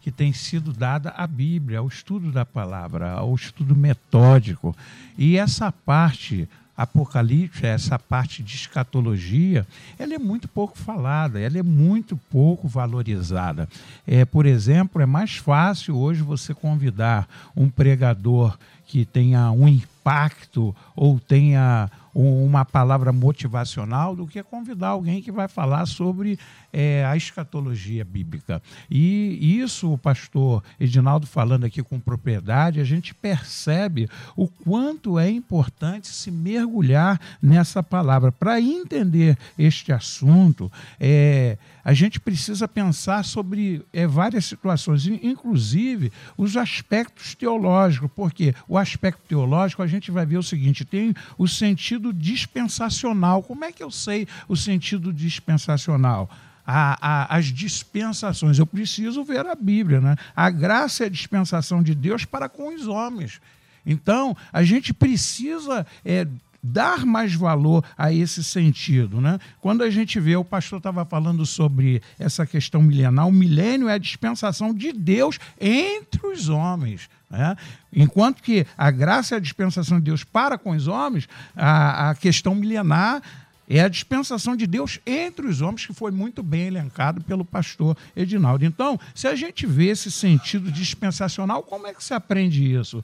que tem sido dada à Bíblia, ao estudo da palavra, ao estudo metódico. E essa parte apocalipse, essa parte de escatologia, ela é muito pouco falada, ela é muito pouco valorizada. É, por exemplo, é mais fácil hoje você convidar um pregador que tenha um impacto ou tenha uma palavra motivacional do que convidar alguém que vai falar sobre é, a escatologia bíblica. E isso, o pastor Edinaldo falando aqui com propriedade, a gente percebe o quanto é importante se mergulhar nessa palavra. Para entender este assunto, é, a gente precisa pensar sobre é, várias situações, inclusive os aspectos teológicos, porque o aspecto teológico a gente vai ver o seguinte: tem o sentido dispensacional. Como é que eu sei o sentido dispensacional? A, a, as dispensações. Eu preciso ver a Bíblia. Né? A graça é a dispensação de Deus para com os homens. Então, a gente precisa é, dar mais valor a esse sentido. Né? Quando a gente vê, o pastor estava falando sobre essa questão milenar, o milênio é a dispensação de Deus entre os homens. Né? Enquanto que a graça é a dispensação de Deus para com os homens, a, a questão milenar é a dispensação de Deus entre os homens, que foi muito bem elencado pelo pastor Edinaldo. Então, se a gente vê esse sentido dispensacional, como é que se aprende isso?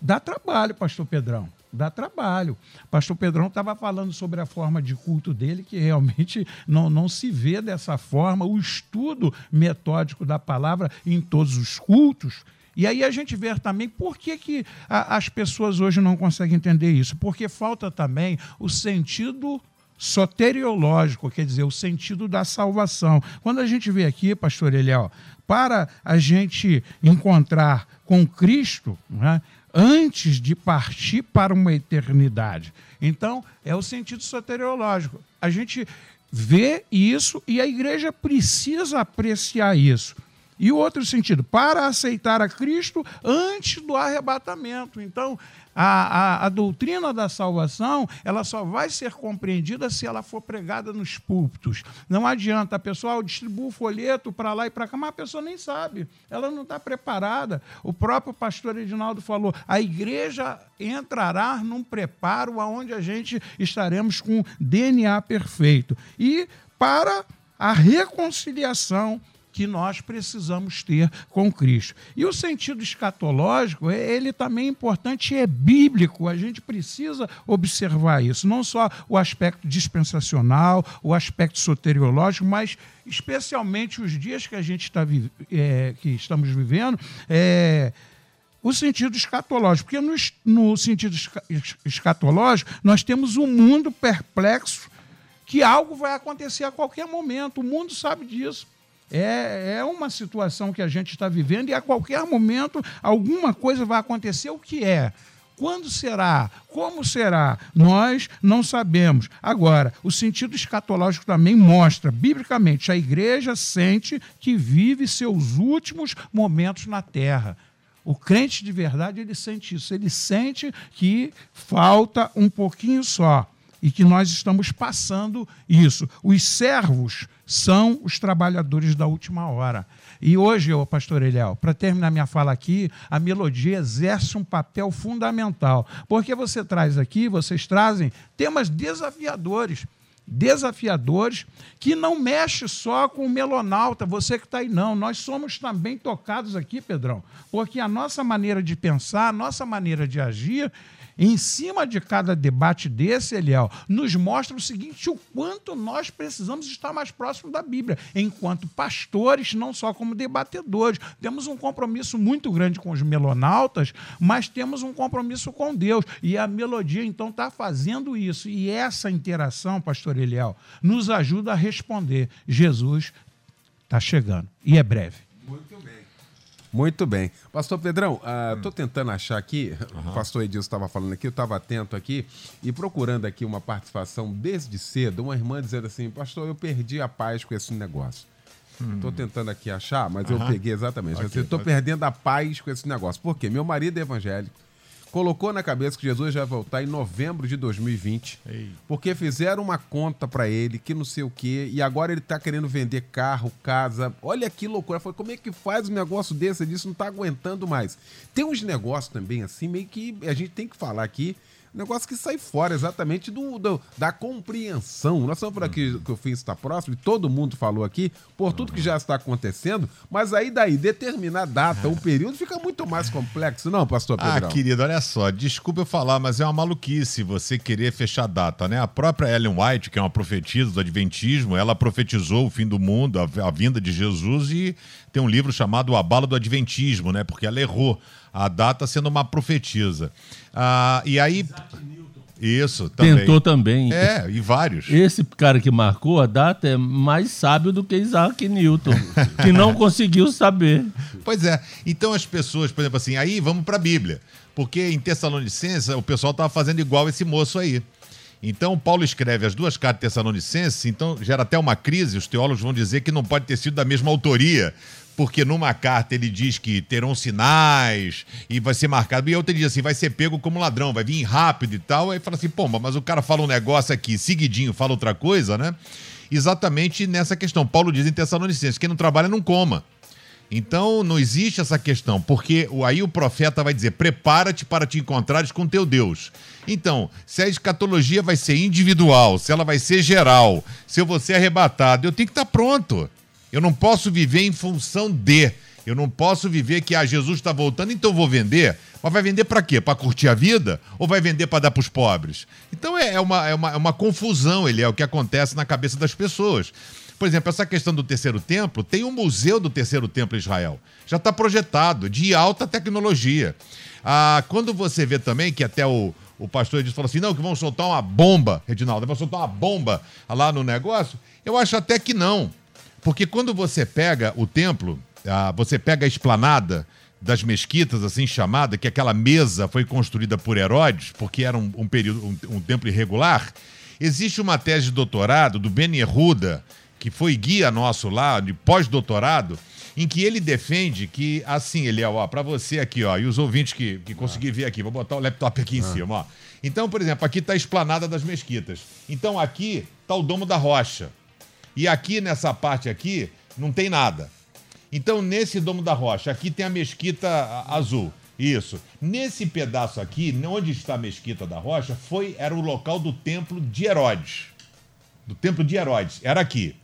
Dá trabalho, pastor Pedrão dá trabalho. Pastor Pedrão estava falando sobre a forma de culto dele, que realmente não, não se vê dessa forma, o estudo metódico da palavra em todos os cultos. E aí a gente vê também por que, que a, as pessoas hoje não conseguem entender isso. Porque falta também o sentido soteriológico, quer dizer, o sentido da salvação. Quando a gente vê aqui, pastor Eliel, para a gente encontrar com Cristo, né, antes de partir para uma eternidade. Então, é o sentido soteriológico. A gente vê isso e a igreja precisa apreciar isso. E o outro sentido, para aceitar a Cristo antes do arrebatamento. Então, a, a, a, doutrina da salvação ela só vai ser compreendida se ela for pregada nos púlpitos. Não adianta, a pessoa distribui o folheto para lá e para cá, mas a pessoa nem sabe, ela não está preparada. O próprio pastor Edinaldo falou: a igreja entrará num preparo aonde a gente estaremos com DNA perfeito. E para a reconciliação que nós precisamos ter com Cristo. E o sentido escatológico, é, ele também é importante é bíblico, a gente precisa observar isso, não só o aspecto dispensacional, o aspecto soteriológico, mas especialmente os dias que a gente está é, que estamos vivendo, é, o sentido escatológico, porque no, no sentido escatológico nós temos um mundo perplexo que algo vai acontecer a qualquer momento. O mundo sabe disso. É, é uma situação que a gente está vivendo e a qualquer momento alguma coisa vai acontecer. O que é? Quando será? Como será? Nós não sabemos. Agora, o sentido escatológico também mostra, biblicamente, a igreja sente que vive seus últimos momentos na terra. O crente de verdade, ele sente isso. Ele sente que falta um pouquinho só e que nós estamos passando isso. Os servos são os trabalhadores da última hora. E hoje, ô pastor Eliel, para terminar minha fala aqui, a melodia exerce um papel fundamental, porque você traz aqui, vocês trazem temas desafiadores desafiadores que não mexe só com o melonauta, você que está aí, não. Nós somos também tocados aqui, Pedrão, porque a nossa maneira de pensar, a nossa maneira de agir em cima de cada debate desse, Eliel, nos mostra o seguinte: o quanto nós precisamos estar mais próximo da Bíblia, enquanto pastores, não só como debatedores. Temos um compromisso muito grande com os melonautas, mas temos um compromisso com Deus. E a melodia, então, está fazendo isso. E essa interação, pastor Eliel, nos ajuda a responder: Jesus está chegando e é breve. Muito bem. Pastor Pedrão, estou uh, hum. tentando achar aqui, uhum. o pastor Edilson estava falando aqui, eu estava atento aqui e procurando aqui uma participação desde cedo, uma irmã dizendo assim, pastor, eu perdi a paz com esse negócio. Estou hum. tentando aqui achar, mas uhum. eu peguei exatamente. Okay, estou okay. perdendo a paz com esse negócio. Por quê? Meu marido é evangélico colocou na cabeça que Jesus vai voltar em novembro de 2020, Ei. porque fizeram uma conta para ele que não sei o quê, e agora ele tá querendo vender carro, casa. Olha que loucura. Foi como é que faz um negócio desse? Ele disse, não tá aguentando mais. Tem uns negócios também assim, meio que a gente tem que falar aqui negócio que sai fora exatamente do, do da compreensão. Nós estamos por aqui que o fim está próximo, e todo mundo falou aqui, por tudo que já está acontecendo, mas aí daí, determinar a data, o período, fica muito mais complexo, não, pastor ah, Pedrão? Ah, querido, olha só, desculpa eu falar, mas é uma maluquice você querer fechar data, né? A própria Ellen White, que é uma profetisa do Adventismo, ela profetizou o fim do mundo, a, a vinda de Jesus, e tem um livro chamado O Abalo do Adventismo, né? Porque ela errou a data sendo uma profetisa. Ah, e aí. Isso, também. Tentou também. É, e vários. Esse cara que marcou a data é mais sábio do que Isaac Newton, que não conseguiu saber. Pois é. Então as pessoas, por exemplo, assim, aí vamos para a Bíblia. Porque em Tessalonicenses o pessoal estava fazendo igual esse moço aí. Então, Paulo escreve as duas cartas Tessalonicenses, então gera até uma crise. Os teólogos vão dizer que não pode ter sido da mesma autoria, porque numa carta ele diz que terão sinais e vai ser marcado, e outra diz assim, vai ser pego como ladrão, vai vir rápido e tal. Aí fala assim, pô, mas o cara fala um negócio aqui, seguidinho, fala outra coisa, né? Exatamente nessa questão. Paulo diz em Tessalonicenses, quem não trabalha não coma. Então não existe essa questão, porque aí o profeta vai dizer: prepara-te para te encontrares com teu Deus. Então, se a escatologia vai ser individual, se ela vai ser geral, se eu vou ser arrebatado, eu tenho que estar pronto. Eu não posso viver em função de. Eu não posso viver que ah, Jesus está voltando, então vou vender. Mas vai vender para quê? Para curtir a vida? Ou vai vender para dar para os pobres? Então é, é, uma, é, uma, é uma confusão, ele é o que acontece na cabeça das pessoas. Por exemplo, essa questão do terceiro templo, tem um museu do terceiro templo em Israel. Já está projetado, de alta tecnologia. Ah, quando você vê também que até o, o pastor diz, falou assim, não, que vão soltar uma bomba, Reginaldo, vão soltar uma bomba lá no negócio, eu acho até que não. Porque quando você pega o templo, ah, você pega a esplanada das mesquitas, assim chamada, que aquela mesa foi construída por Herodes, porque era um, um período, um, um, templo irregular, existe uma tese de doutorado do Ben Yehuda, que foi guia nosso lá, de pós-doutorado, em que ele defende que, assim, ele é, ó, para você aqui, ó, e os ouvintes que, que conseguir ver aqui, vou botar o laptop aqui em ah. cima, ó. Então, por exemplo, aqui está a esplanada das mesquitas. Então, aqui está o Domo da Rocha. E aqui nessa parte aqui não tem nada. Então, nesse Domo da Rocha, aqui tem a Mesquita Azul. Isso. Nesse pedaço aqui, onde está a Mesquita da Rocha, foi era o local do templo de Herodes. Do templo de Herodes. Era aqui.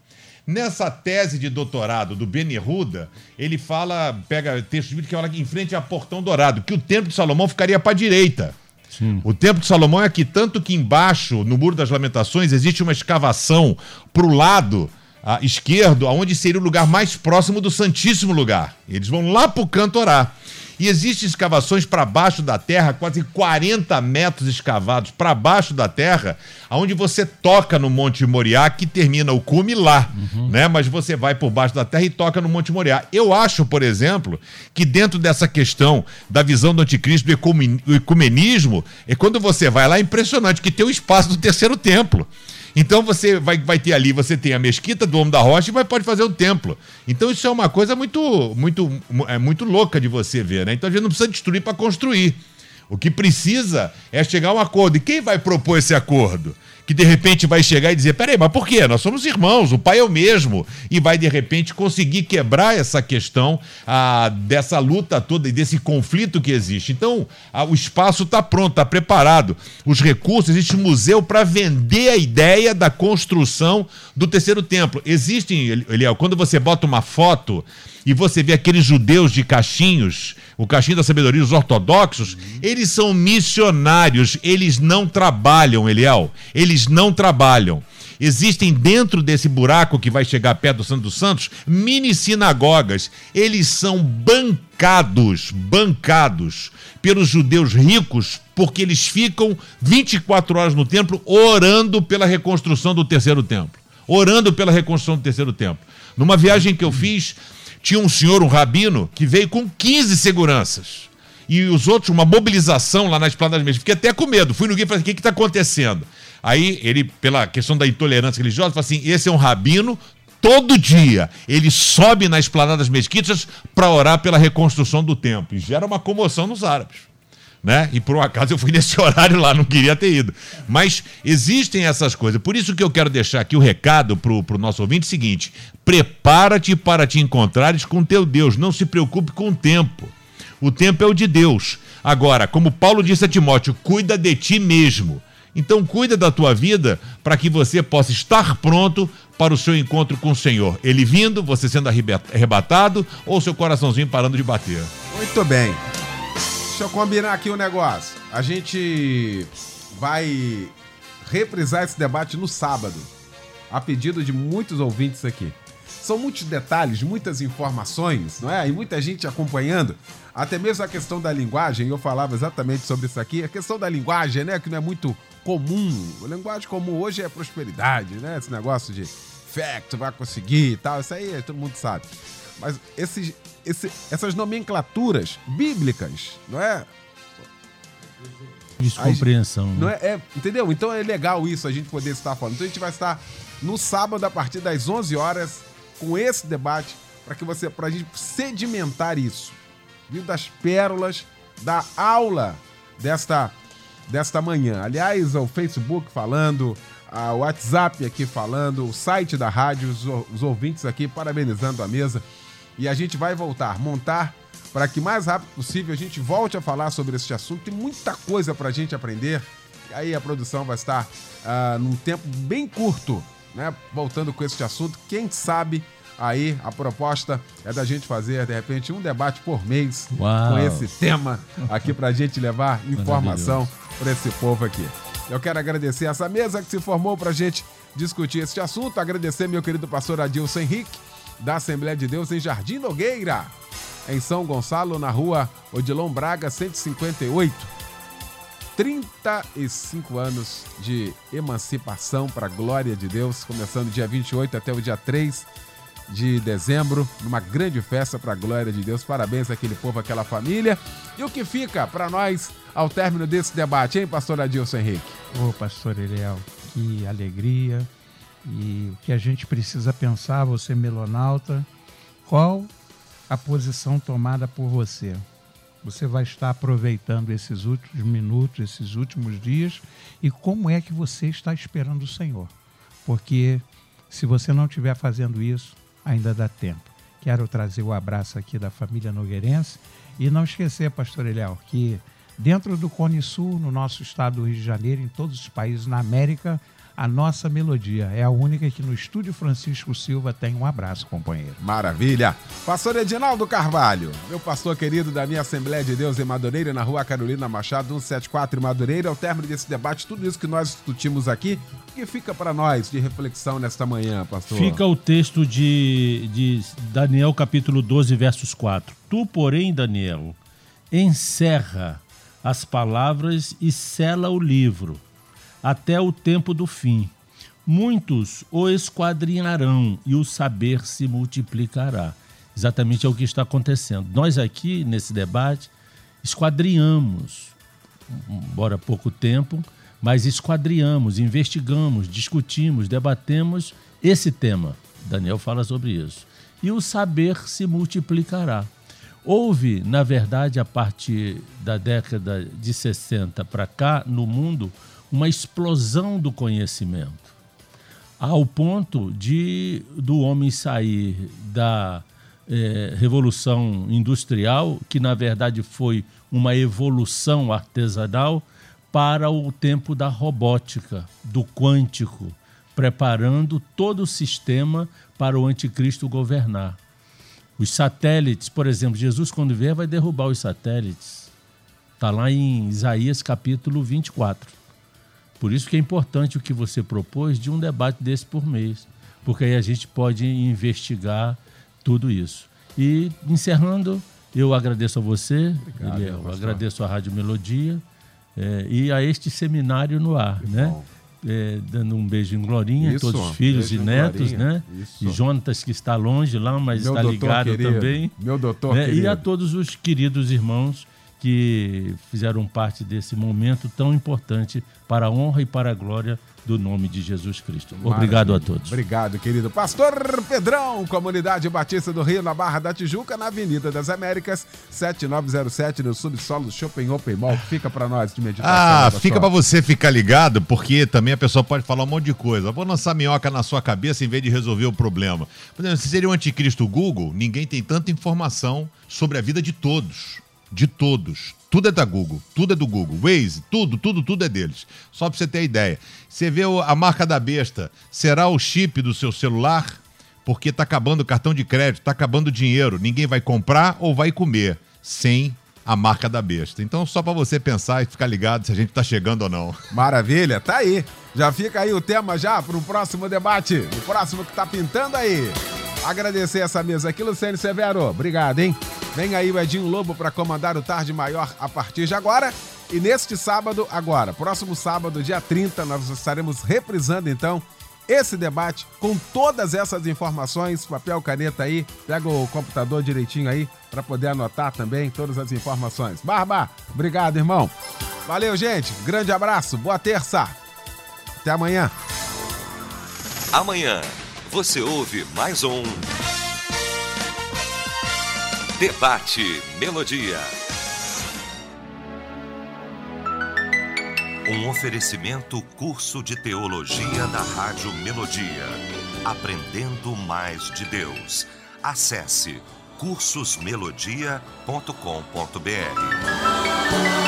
Nessa tese de doutorado do Benirruda, ele fala, pega texto bíblico que fala que em frente a Portão Dourado, que o templo de Salomão ficaria para a direita. Sim. O templo de Salomão é aqui, tanto que embaixo, no Muro das Lamentações, existe uma escavação para o lado ah, esquerdo, aonde seria o lugar mais próximo do Santíssimo Lugar. Eles vão lá para o canto orar. E existem escavações para baixo da terra, quase 40 metros escavados para baixo da terra, onde você toca no Monte Moriá, que termina o cume lá, uhum. né? Mas você vai por baixo da terra e toca no Monte Moriá. Eu acho, por exemplo, que dentro dessa questão da visão do anticristo, do ecumenismo, é quando você vai lá, é impressionante que tem o espaço do terceiro templo. Então você vai, vai ter ali, você tem a mesquita do Homem da Rocha, mas pode fazer o templo. Então isso é uma coisa muito, muito, é muito louca de você ver, né? Então a gente não precisa destruir para construir. O que precisa é chegar a um acordo. E quem vai propor esse acordo? Que de repente vai chegar e dizer: peraí, mas por quê? Nós somos irmãos, o pai é o mesmo. E vai de repente conseguir quebrar essa questão ah, dessa luta toda e desse conflito que existe. Então, ah, o espaço está pronto, está preparado. Os recursos, existe um museu para vender a ideia da construção do terceiro templo. Existem, Eliel, quando você bota uma foto e você vê aqueles judeus de cachinhos, o cachinho da sabedoria, os ortodoxos, eles são missionários, eles não trabalham, Eliel, eles não trabalham. Existem dentro desse buraco que vai chegar perto do Santo dos Santos mini sinagogas. Eles são bancados, bancados pelos judeus ricos, porque eles ficam 24 horas no templo orando pela reconstrução do terceiro templo. Orando pela reconstrução do terceiro templo. Numa viagem que eu fiz, tinha um senhor, um rabino, que veio com 15 seguranças. E os outros, uma mobilização lá nas plantas mesmo. Fiquei até com medo. Fui no guia e falei: o que está acontecendo? Aí ele, pela questão da intolerância religiosa, falou assim: esse é um rabino, todo dia ele sobe nas planadas mesquitas para orar pela reconstrução do templo. E gera uma comoção nos árabes né? E por um acaso eu fui nesse horário lá, não queria ter ido. Mas existem essas coisas. Por isso que eu quero deixar aqui o recado para o nosso ouvinte seguinte: prepara-te para te encontrares com teu Deus. Não se preocupe com o tempo. O tempo é o de Deus. Agora, como Paulo disse a Timóteo, cuida de ti mesmo. Então cuida da tua vida para que você possa estar pronto para o seu encontro com o Senhor. Ele vindo, você sendo arrebatado ou seu coraçãozinho parando de bater. Muito bem. Deixa eu combinar aqui o um negócio. A gente vai reprisar esse debate no sábado, a pedido de muitos ouvintes aqui. São muitos detalhes, muitas informações, não é? E muita gente acompanhando. Até mesmo a questão da linguagem, eu falava exatamente sobre isso aqui. A questão da linguagem, né? Que não é muito comum. A linguagem comum hoje é prosperidade, né? Esse negócio de tu vai conseguir e tal. Isso aí todo mundo sabe. Mas esses, esse, essas nomenclaturas bíblicas, não é? Descompreensão. Não é, é, entendeu? Então é legal isso, a gente poder estar falando. Então a gente vai estar no sábado, a partir das 11 horas, com esse debate, para que você, para a gente sedimentar isso. Viu? Das pérolas da aula desta, desta manhã. Aliás, o Facebook falando, o WhatsApp aqui falando, o site da rádio, os, os ouvintes aqui parabenizando a mesa. E a gente vai voltar, montar para que mais rápido possível a gente volte a falar sobre esse assunto. Tem muita coisa para a gente aprender. E aí a produção vai estar uh, num tempo bem curto, né? Voltando com esse assunto. Quem sabe aí a proposta é da gente fazer, de repente, um debate por mês Uau. com esse tema aqui para a gente levar informação para esse povo aqui. Eu quero agradecer essa mesa que se formou para a gente discutir esse assunto. Agradecer meu querido pastor Adilson Henrique da Assembleia de Deus em Jardim Nogueira, em São Gonçalo, na rua Odilon Braga, 158. 35 anos de emancipação para a glória de Deus, começando dia 28 até o dia 3 de dezembro, numa grande festa para a glória de Deus. Parabéns àquele povo, àquela família. E o que fica para nós ao término desse debate, hein, pastor Adilson Henrique? Ô, pastor Eliel, que alegria, e o que a gente precisa pensar, você melonauta, qual a posição tomada por você? Você vai estar aproveitando esses últimos minutos, esses últimos dias e como é que você está esperando o Senhor? Porque se você não estiver fazendo isso, ainda dá tempo. Quero trazer o abraço aqui da família Nogueirense e não esquecer, pastor Eliel, que dentro do Cone Sul, no nosso estado do Rio de Janeiro, em todos os países na América, a nossa melodia. É a única que no estúdio Francisco Silva tem um abraço, companheiro. Maravilha! Pastor Edinaldo Carvalho, meu pastor querido da minha Assembleia de Deus em Madureira, na rua Carolina Machado, 174 em Madureira. Ao término desse debate, tudo isso que nós discutimos aqui, o que fica para nós de reflexão nesta manhã, pastor? Fica o texto de, de Daniel, capítulo 12, versos 4. Tu, porém, Daniel, encerra as palavras e sela o livro até o tempo do fim. Muitos o esquadrinharão e o saber se multiplicará. Exatamente é o que está acontecendo. Nós aqui, nesse debate, esquadrinhamos, embora pouco tempo, mas esquadriamos, investigamos, discutimos, debatemos esse tema. Daniel fala sobre isso. E o saber se multiplicará. Houve, na verdade, a partir da década de 60 para cá, no mundo, uma explosão do conhecimento, ao ponto de do homem sair da eh, revolução industrial, que na verdade foi uma evolução artesanal, para o tempo da robótica, do quântico, preparando todo o sistema para o anticristo governar. Os satélites, por exemplo, Jesus, quando vier, vai derrubar os satélites. Está lá em Isaías capítulo 24. Por isso que é importante o que você propôs de um debate desse por mês, porque aí a gente pode investigar tudo isso. E encerrando, eu agradeço a você, Obrigado, eu agradeço a Rádio Melodia é, e a este seminário no ar, que né? É, dando um beijo em Glorinha, Isso, todos os filhos e netos, né? Isso. E Jonatas, que está longe lá, mas Meu está ligado querido. também. Meu doutor. Né? E a todos os queridos irmãos que fizeram parte desse momento tão importante para a honra e para a glória do nome de Jesus Cristo. Obrigado Maravilha. a todos. Obrigado, querido Pastor Pedrão, Comunidade Batista do Rio, na Barra da Tijuca, na Avenida das Américas, 7907, no subsolo do Shopping Open Mall. Fica para nós de meditação. Ah, fica para você ficar ligado, porque também a pessoa pode falar um monte de coisa. Vou lançar minhoca na sua cabeça em vez de resolver o problema. Por exemplo, se seria o anticristo Google, ninguém tem tanta informação sobre a vida de todos de todos. Tudo é da Google, tudo é do Google. Waze, tudo, tudo, tudo é deles. Só para você ter ideia. Você vê a marca da besta, será o chip do seu celular? Porque tá acabando o cartão de crédito, tá acabando o dinheiro. Ninguém vai comprar ou vai comer sem a marca da besta. Então, só para você pensar e ficar ligado se a gente tá chegando ou não. Maravilha, tá aí. Já fica aí o tema já para o próximo debate. O próximo que tá pintando aí. Agradecer essa mesa aqui, Luciano Severo. Obrigado, hein? Vem aí o Edinho Lobo para comandar o Tarde Maior a partir de agora. E neste sábado, agora, próximo sábado, dia 30, nós estaremos reprisando então esse debate com todas essas informações, papel, caneta aí, pega o computador direitinho aí para poder anotar também todas as informações. Barba, obrigado, irmão. Valeu, gente. Grande abraço. Boa terça. Até amanhã. Amanhã você ouve mais um Debate Melodia. Um oferecimento curso de teologia da Rádio Melodia. Aprendendo mais de Deus. Acesse cursosmelodia.com.br.